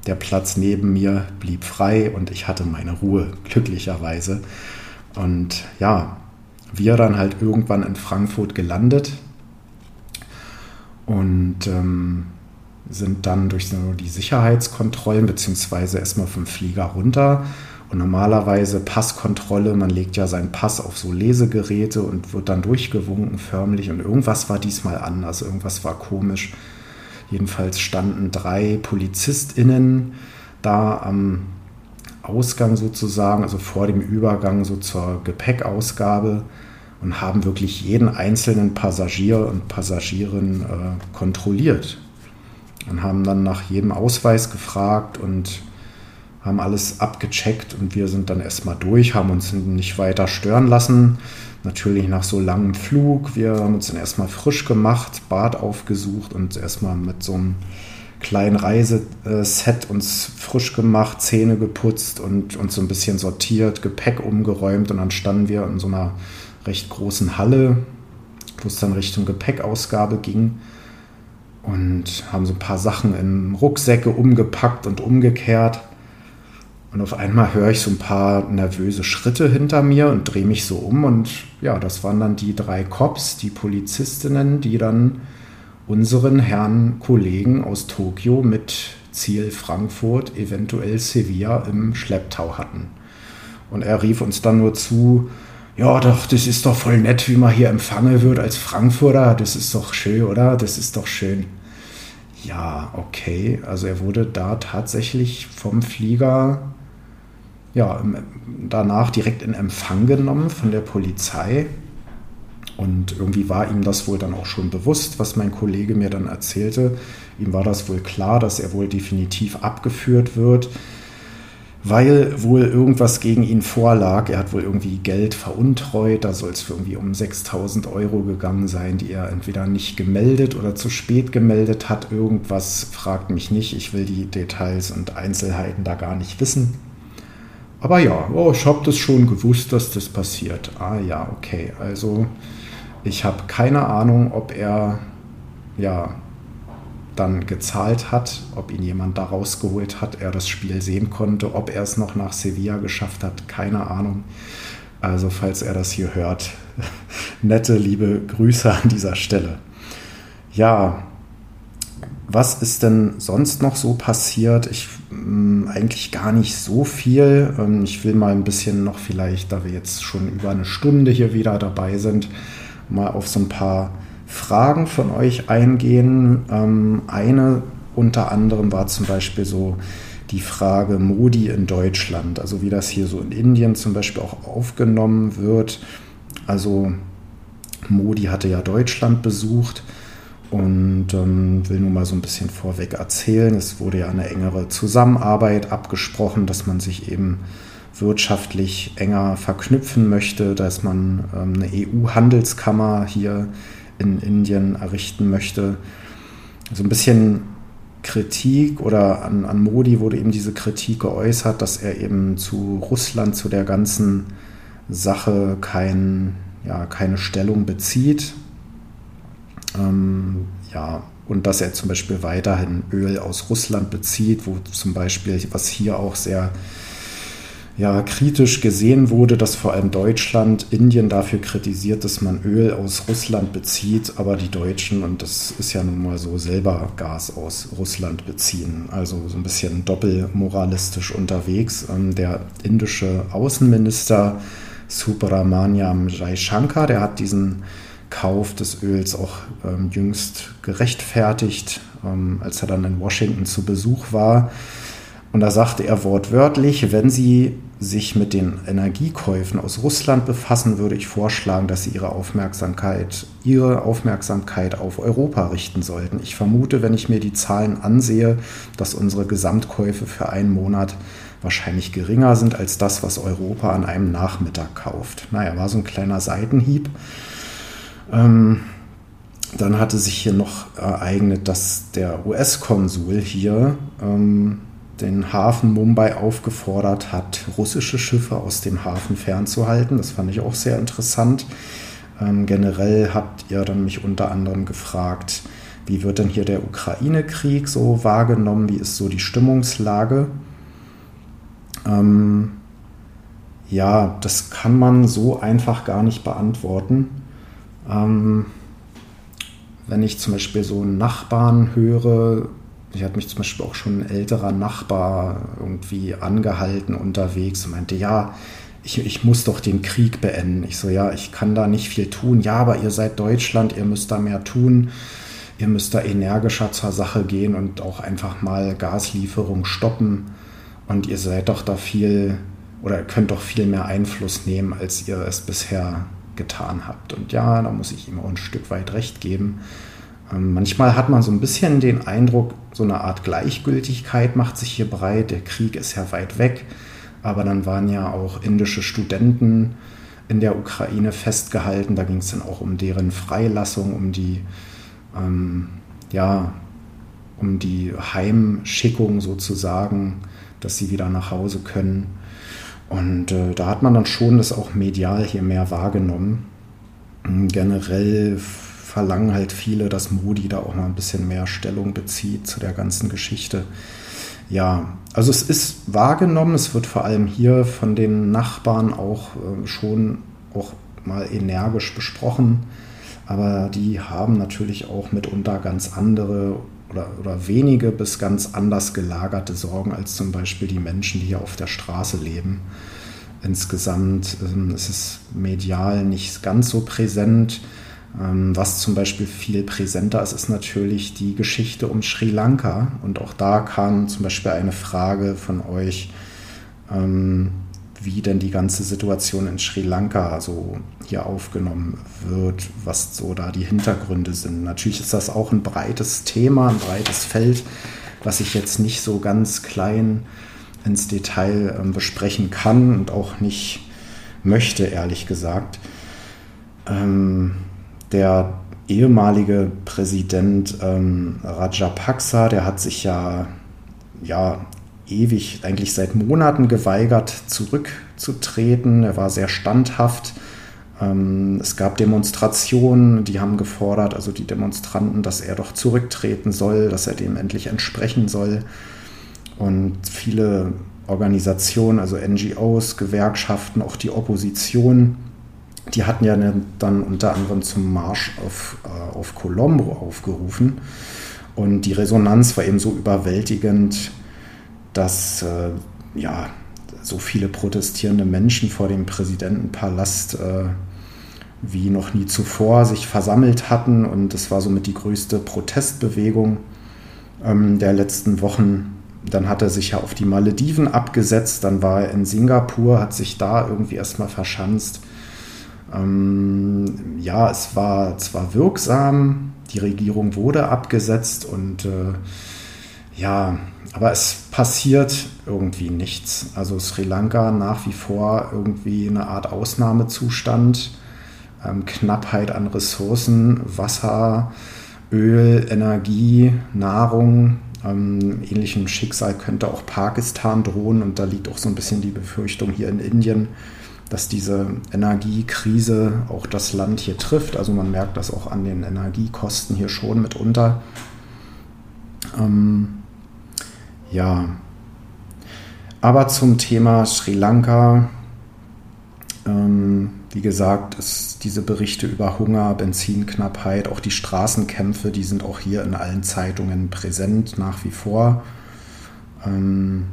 Der Platz neben mir blieb frei und ich hatte meine Ruhe, glücklicherweise. Und ja, wir dann halt irgendwann in Frankfurt gelandet und ähm, sind dann durch so die Sicherheitskontrollen beziehungsweise erstmal vom Flieger runter und normalerweise Passkontrolle, man legt ja seinen Pass auf so Lesegeräte und wird dann durchgewunken förmlich. Und irgendwas war diesmal anders, irgendwas war komisch. Jedenfalls standen drei PolizistInnen da am Ausgang sozusagen, also vor dem Übergang so zur Gepäckausgabe und haben wirklich jeden einzelnen Passagier und Passagierin äh, kontrolliert und haben dann nach jedem Ausweis gefragt und haben alles abgecheckt und wir sind dann erstmal durch, haben uns nicht weiter stören lassen. Natürlich nach so langem Flug. Wir haben uns dann erstmal frisch gemacht, Bad aufgesucht und erstmal mit so einem kleinen Reiseset uns frisch gemacht, Zähne geputzt und uns so ein bisschen sortiert, Gepäck umgeräumt und dann standen wir in so einer recht großen Halle, wo es dann Richtung Gepäckausgabe ging und haben so ein paar Sachen in Rucksäcke umgepackt und umgekehrt und auf einmal höre ich so ein paar nervöse Schritte hinter mir und drehe mich so um. Und ja, das waren dann die drei Cops, die Polizistinnen, die dann unseren Herrn Kollegen aus Tokio mit Ziel Frankfurt, eventuell Sevilla im Schlepptau hatten. Und er rief uns dann nur zu, ja, doch, das ist doch voll nett, wie man hier empfangen wird als Frankfurter. Das ist doch schön, oder? Das ist doch schön. Ja, okay. Also er wurde da tatsächlich vom Flieger ja, danach direkt in Empfang genommen von der Polizei. Und irgendwie war ihm das wohl dann auch schon bewusst, was mein Kollege mir dann erzählte. Ihm war das wohl klar, dass er wohl definitiv abgeführt wird, weil wohl irgendwas gegen ihn vorlag. Er hat wohl irgendwie Geld veruntreut. Da soll es für irgendwie um 6000 Euro gegangen sein, die er entweder nicht gemeldet oder zu spät gemeldet hat. Irgendwas fragt mich nicht. Ich will die Details und Einzelheiten da gar nicht wissen. Aber ja, oh, ich habe das schon gewusst, dass das passiert. Ah ja, okay. Also ich habe keine Ahnung, ob er ja dann gezahlt hat, ob ihn jemand da rausgeholt hat, er das Spiel sehen konnte, ob er es noch nach Sevilla geschafft hat, keine Ahnung. Also falls er das hier hört, nette, liebe Grüße an dieser Stelle. Ja, was ist denn sonst noch so passiert? Ich eigentlich gar nicht so viel. Ähm, ich will mal ein bisschen noch vielleicht, da wir jetzt schon über eine Stunde hier wieder dabei sind, mal auf so ein paar Fragen von euch eingehen. Ähm, eine unter anderem war zum Beispiel so die Frage Modi in Deutschland, also wie das hier so in Indien zum Beispiel auch aufgenommen wird. Also Modi hatte ja Deutschland besucht und ähm, will nun mal so ein bisschen vorweg erzählen. Es wurde ja eine engere Zusammenarbeit abgesprochen, dass man sich eben wirtschaftlich enger verknüpfen möchte, dass man ähm, eine EU-Handelskammer hier in Indien errichten möchte. So ein bisschen Kritik oder an, an Modi wurde eben diese Kritik geäußert, dass er eben zu Russland, zu der ganzen Sache kein, ja, keine Stellung bezieht ähm, ja, und dass er zum Beispiel weiterhin Öl aus Russland bezieht, wo zum Beispiel, was hier auch sehr ja, kritisch gesehen wurde, dass vor allem Deutschland Indien dafür kritisiert, dass man Öl aus Russland bezieht, aber die Deutschen, und das ist ja nun mal so, selber Gas aus Russland beziehen. Also so ein bisschen doppelmoralistisch unterwegs. Ähm, der indische Außenminister Subramaniam Jaishankar, der hat diesen Kauf des Öls auch ähm, jüngst gerechtfertigt, ähm, als er dann in Washington zu Besuch war. Und da sagte er wortwörtlich, wenn Sie sich mit den Energiekäufen aus Russland befassen, würde ich vorschlagen, dass Sie Ihre Aufmerksamkeit, Ihre Aufmerksamkeit auf Europa richten sollten. Ich vermute, wenn ich mir die Zahlen ansehe, dass unsere Gesamtkäufe für einen Monat wahrscheinlich geringer sind als das, was Europa an einem Nachmittag kauft. Naja, war so ein kleiner Seitenhieb. Ähm, dann hatte sich hier noch ereignet, dass der US-Konsul hier ähm, den Hafen Mumbai aufgefordert hat, russische Schiffe aus dem Hafen fernzuhalten. Das fand ich auch sehr interessant. Ähm, generell habt ihr dann mich unter anderem gefragt, wie wird denn hier der Ukraine-Krieg so wahrgenommen? Wie ist so die Stimmungslage? Ähm, ja, das kann man so einfach gar nicht beantworten. Ähm, wenn ich zum Beispiel so einen Nachbarn höre, ich hatte mich zum Beispiel auch schon ein älterer Nachbar irgendwie angehalten unterwegs und meinte, ja, ich, ich muss doch den Krieg beenden. Ich so, ja, ich kann da nicht viel tun. Ja, aber ihr seid Deutschland, ihr müsst da mehr tun. Ihr müsst da energischer zur Sache gehen und auch einfach mal Gaslieferung stoppen. Und ihr seid doch da viel oder könnt doch viel mehr Einfluss nehmen, als ihr es bisher getan habt. Und ja, da muss ich ihm auch ein Stück weit recht geben. Ähm, manchmal hat man so ein bisschen den Eindruck, so eine Art Gleichgültigkeit macht sich hier breit. Der Krieg ist ja weit weg, aber dann waren ja auch indische Studenten in der Ukraine festgehalten. Da ging es dann auch um deren Freilassung, um die, ähm, ja, um die Heimschickung sozusagen, dass sie wieder nach Hause können. Und äh, da hat man dann schon das auch medial hier mehr wahrgenommen. Generell verlangen halt viele, dass Modi da auch mal ein bisschen mehr Stellung bezieht zu der ganzen Geschichte. Ja, also es ist wahrgenommen, es wird vor allem hier von den Nachbarn auch äh, schon auch mal energisch besprochen, aber die haben natürlich auch mitunter ganz andere oder, oder wenige bis ganz anders gelagerte Sorgen als zum Beispiel die Menschen, die hier auf der Straße leben. Insgesamt ähm, ist es medial nicht ganz so präsent. Ähm, was zum Beispiel viel präsenter ist, ist natürlich die Geschichte um Sri Lanka. Und auch da kam zum Beispiel eine Frage von euch, ähm, wie denn die ganze Situation in Sri Lanka so hier aufgenommen wird, was so da die Hintergründe sind. Natürlich ist das auch ein breites Thema, ein breites Feld, was ich jetzt nicht so ganz klein ins Detail ähm, besprechen kann und auch nicht möchte, ehrlich gesagt. Ähm, der ehemalige Präsident ähm, Rajapaksa, der hat sich ja, ja ewig, eigentlich seit Monaten geweigert, zurückzutreten. Er war sehr standhaft. Ähm, es gab Demonstrationen, die haben gefordert, also die Demonstranten, dass er doch zurücktreten soll, dass er dem endlich entsprechen soll. Und viele Organisationen, also NGOs, Gewerkschaften, auch die Opposition, die hatten ja dann unter anderem zum Marsch auf, äh, auf Colombo aufgerufen. Und die Resonanz war eben so überwältigend, dass äh, ja, so viele protestierende Menschen vor dem Präsidentenpalast äh, wie noch nie zuvor sich versammelt hatten. Und das war somit die größte Protestbewegung ähm, der letzten Wochen. Dann hat er sich ja auf die Malediven abgesetzt, dann war er in Singapur, hat sich da irgendwie erstmal verschanzt ähm, ja, es war zwar wirksam, die Regierung wurde abgesetzt und äh, ja, aber es passiert irgendwie nichts. Also Sri Lanka nach wie vor irgendwie eine Art Ausnahmezustand, ähm, Knappheit an Ressourcen, Wasser, Öl, Energie, Nahrung. Ähm, ähnlichem Schicksal könnte auch Pakistan drohen und da liegt auch so ein bisschen die Befürchtung hier in Indien, dass diese Energiekrise auch das Land hier trifft. Also man merkt das auch an den Energiekosten hier schon mitunter. Ähm, ja, aber zum Thema Sri Lanka, ähm, wie gesagt, ist diese Berichte über Hunger, Benzinknappheit, auch die Straßenkämpfe, die sind auch hier in allen Zeitungen präsent nach wie vor. Ähm,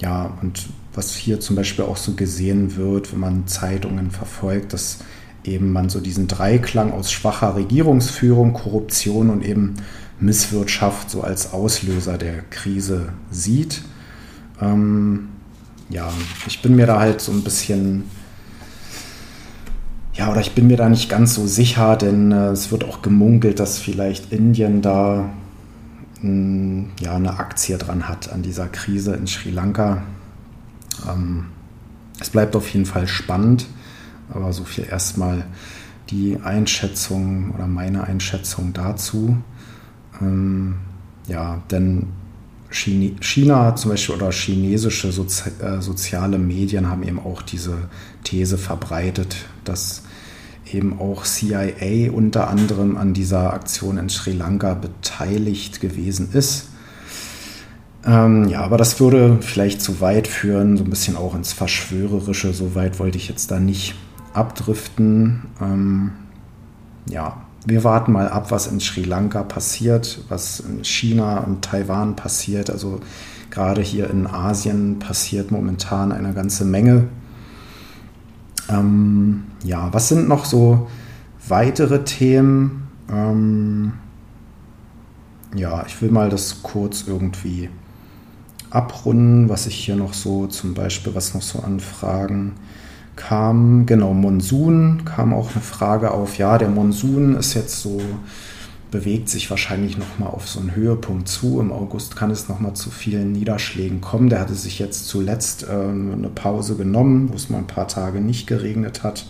ja, und was hier zum Beispiel auch so gesehen wird, wenn man Zeitungen verfolgt, dass eben man so diesen Dreiklang aus schwacher Regierungsführung, Korruption und eben Misswirtschaft so als Auslöser der Krise sieht. Ähm, ja, ich bin mir da halt so ein bisschen, ja, oder ich bin mir da nicht ganz so sicher, denn äh, es wird auch gemunkelt, dass vielleicht Indien da mh, hm, ja, eine Aktie dran hat an dieser Krise in Sri Lanka. Ähm, es bleibt auf jeden Fall spannend, aber so viel erstmal die Einschätzung oder meine Einschätzung dazu. Ähm, ja, denn China zum Beispiel oder chinesische Sozi äh, soziale Medien haben eben auch diese These verbreitet, dass eben auch CIA unter anderem an dieser Aktion in Sri Lanka beteiligt gewesen ist. Ähm, ja, aber das würde vielleicht zu weit führen, so ein bisschen auch ins Verschwörerische. So weit wollte ich jetzt da nicht abdriften. Ähm, ja, wir warten mal ab, was in Sri Lanka passiert, was in China und Taiwan passiert. Also gerade hier in Asien passiert momentan eine ganze Menge. Ähm, ja, was sind noch so weitere Themen? Ähm, ja, ich will mal das kurz irgendwie abrunden, was ich hier noch so zum Beispiel, was noch so an Fragen kam, genau, Monsun, kam auch eine Frage auf, ja, der Monsun ist jetzt so, bewegt sich wahrscheinlich nochmal auf so einen Höhepunkt zu. Im August kann es nochmal zu vielen Niederschlägen kommen. Der hatte sich jetzt zuletzt äh, eine Pause genommen, wo es mal ein paar Tage nicht geregnet hat.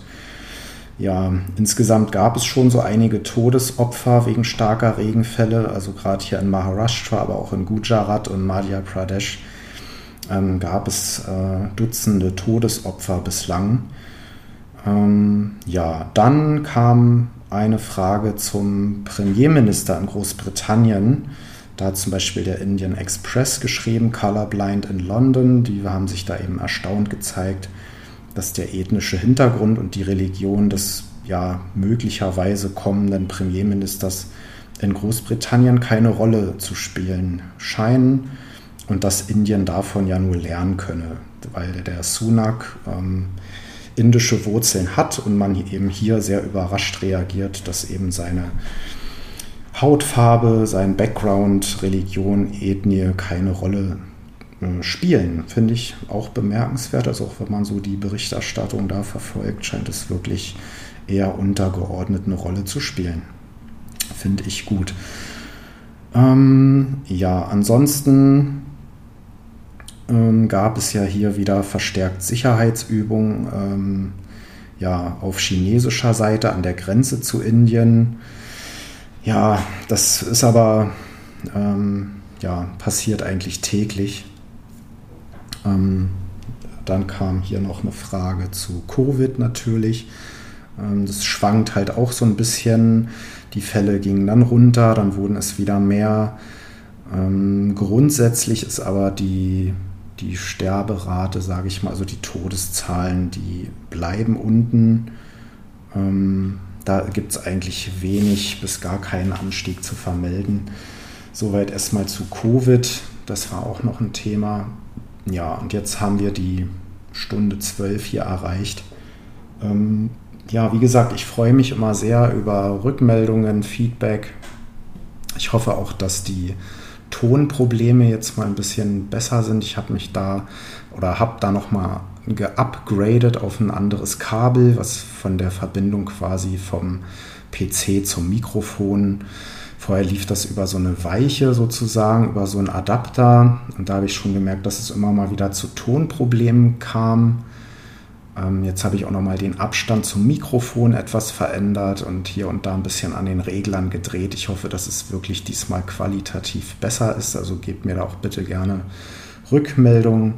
Ja, insgesamt gab es schon so einige Todesopfer wegen starker Regenfälle, also gerade hier in Maharashtra, aber auch in Gujarat und Madhya Pradesh ähm, gab es äh, Dutzende Todesopfer bislang. Ähm, ja, dann kam eine Frage zum Premierminister in Großbritannien. Da hat zum Beispiel der Indian Express geschrieben, Colorblind in London. Die haben sich da eben erstaunt gezeigt, dass der ethnische Hintergrund und die Religion des ja möglicherweise kommenden Premierministers in Großbritannien keine Rolle zu spielen scheinen und dass Indien davon ja nur lernen könne, weil der Sunak ähm, indische Wurzeln hat und man eben hier sehr überrascht reagiert, dass eben seine Hautfarbe, sein Background, Religion, Ethnie keine Rolle äh, spielen. Finde ich auch bemerkenswert. Also auch wenn man so die Berichterstattung da verfolgt, scheint es wirklich eher untergeordnet eine Rolle zu spielen. Finde ich gut. Ähm, ja, ansonsten ähm, gab es ja hier wieder verstärkt Sicherheitsübungen ähm, ja, auf chinesischer Seite an der Grenze zu Indien. Ja, das ist aber ähm, ja, passiert eigentlich täglich. Ähm, dann kam hier noch eine Frage zu Covid natürlich. Ähm, das schwankt halt auch so ein bisschen. Die Fälle gingen dann runter, dann wurden es wieder mehr. Ähm, grundsätzlich ist aber die die Sterberate, sage ich mal, also die Todeszahlen, die bleiben unten. Ähm, da gibt es eigentlich wenig bis gar keinen Anstieg zu vermelden. Soweit erstmal zu Covid. Das war auch noch ein Thema. Ja, und jetzt haben wir die Stunde 12 hier erreicht. Ähm, ja, wie gesagt, ich freue mich immer sehr über Rückmeldungen, Feedback. Ich hoffe auch, dass die Tonprobleme jetzt mal ein bisschen besser sind. Ich habe mich da oder habe da nochmal geupgradet auf ein anderes Kabel, was von der Verbindung quasi vom PC zum Mikrofon. Vorher lief das über so eine Weiche sozusagen, über so einen Adapter. Und da habe ich schon gemerkt, dass es immer mal wieder zu Tonproblemen kam. Ähm, jetzt habe ich auch nochmal den Abstand zum Mikrofon etwas verändert und hier und da ein bisschen an den Reglern gedreht. Ich hoffe, dass es wirklich diesmal qualitativ besser ist. Also gebt mir da auch bitte gerne Rückmeldungen.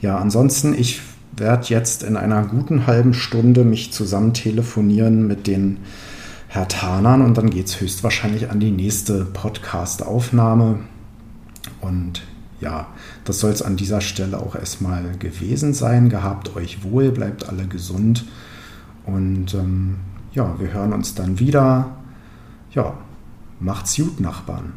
Ja, ansonsten, ich werde jetzt in einer guten halben Stunde mich zusammen telefonieren mit den Herr Tanern und dann geht es höchstwahrscheinlich an die nächste Podcast-Aufnahme. Und ja, das soll es an dieser Stelle auch erstmal gewesen sein. Gehabt euch wohl, bleibt alle gesund und ähm, ja, wir hören uns dann wieder. Ja, macht's gut, Nachbarn.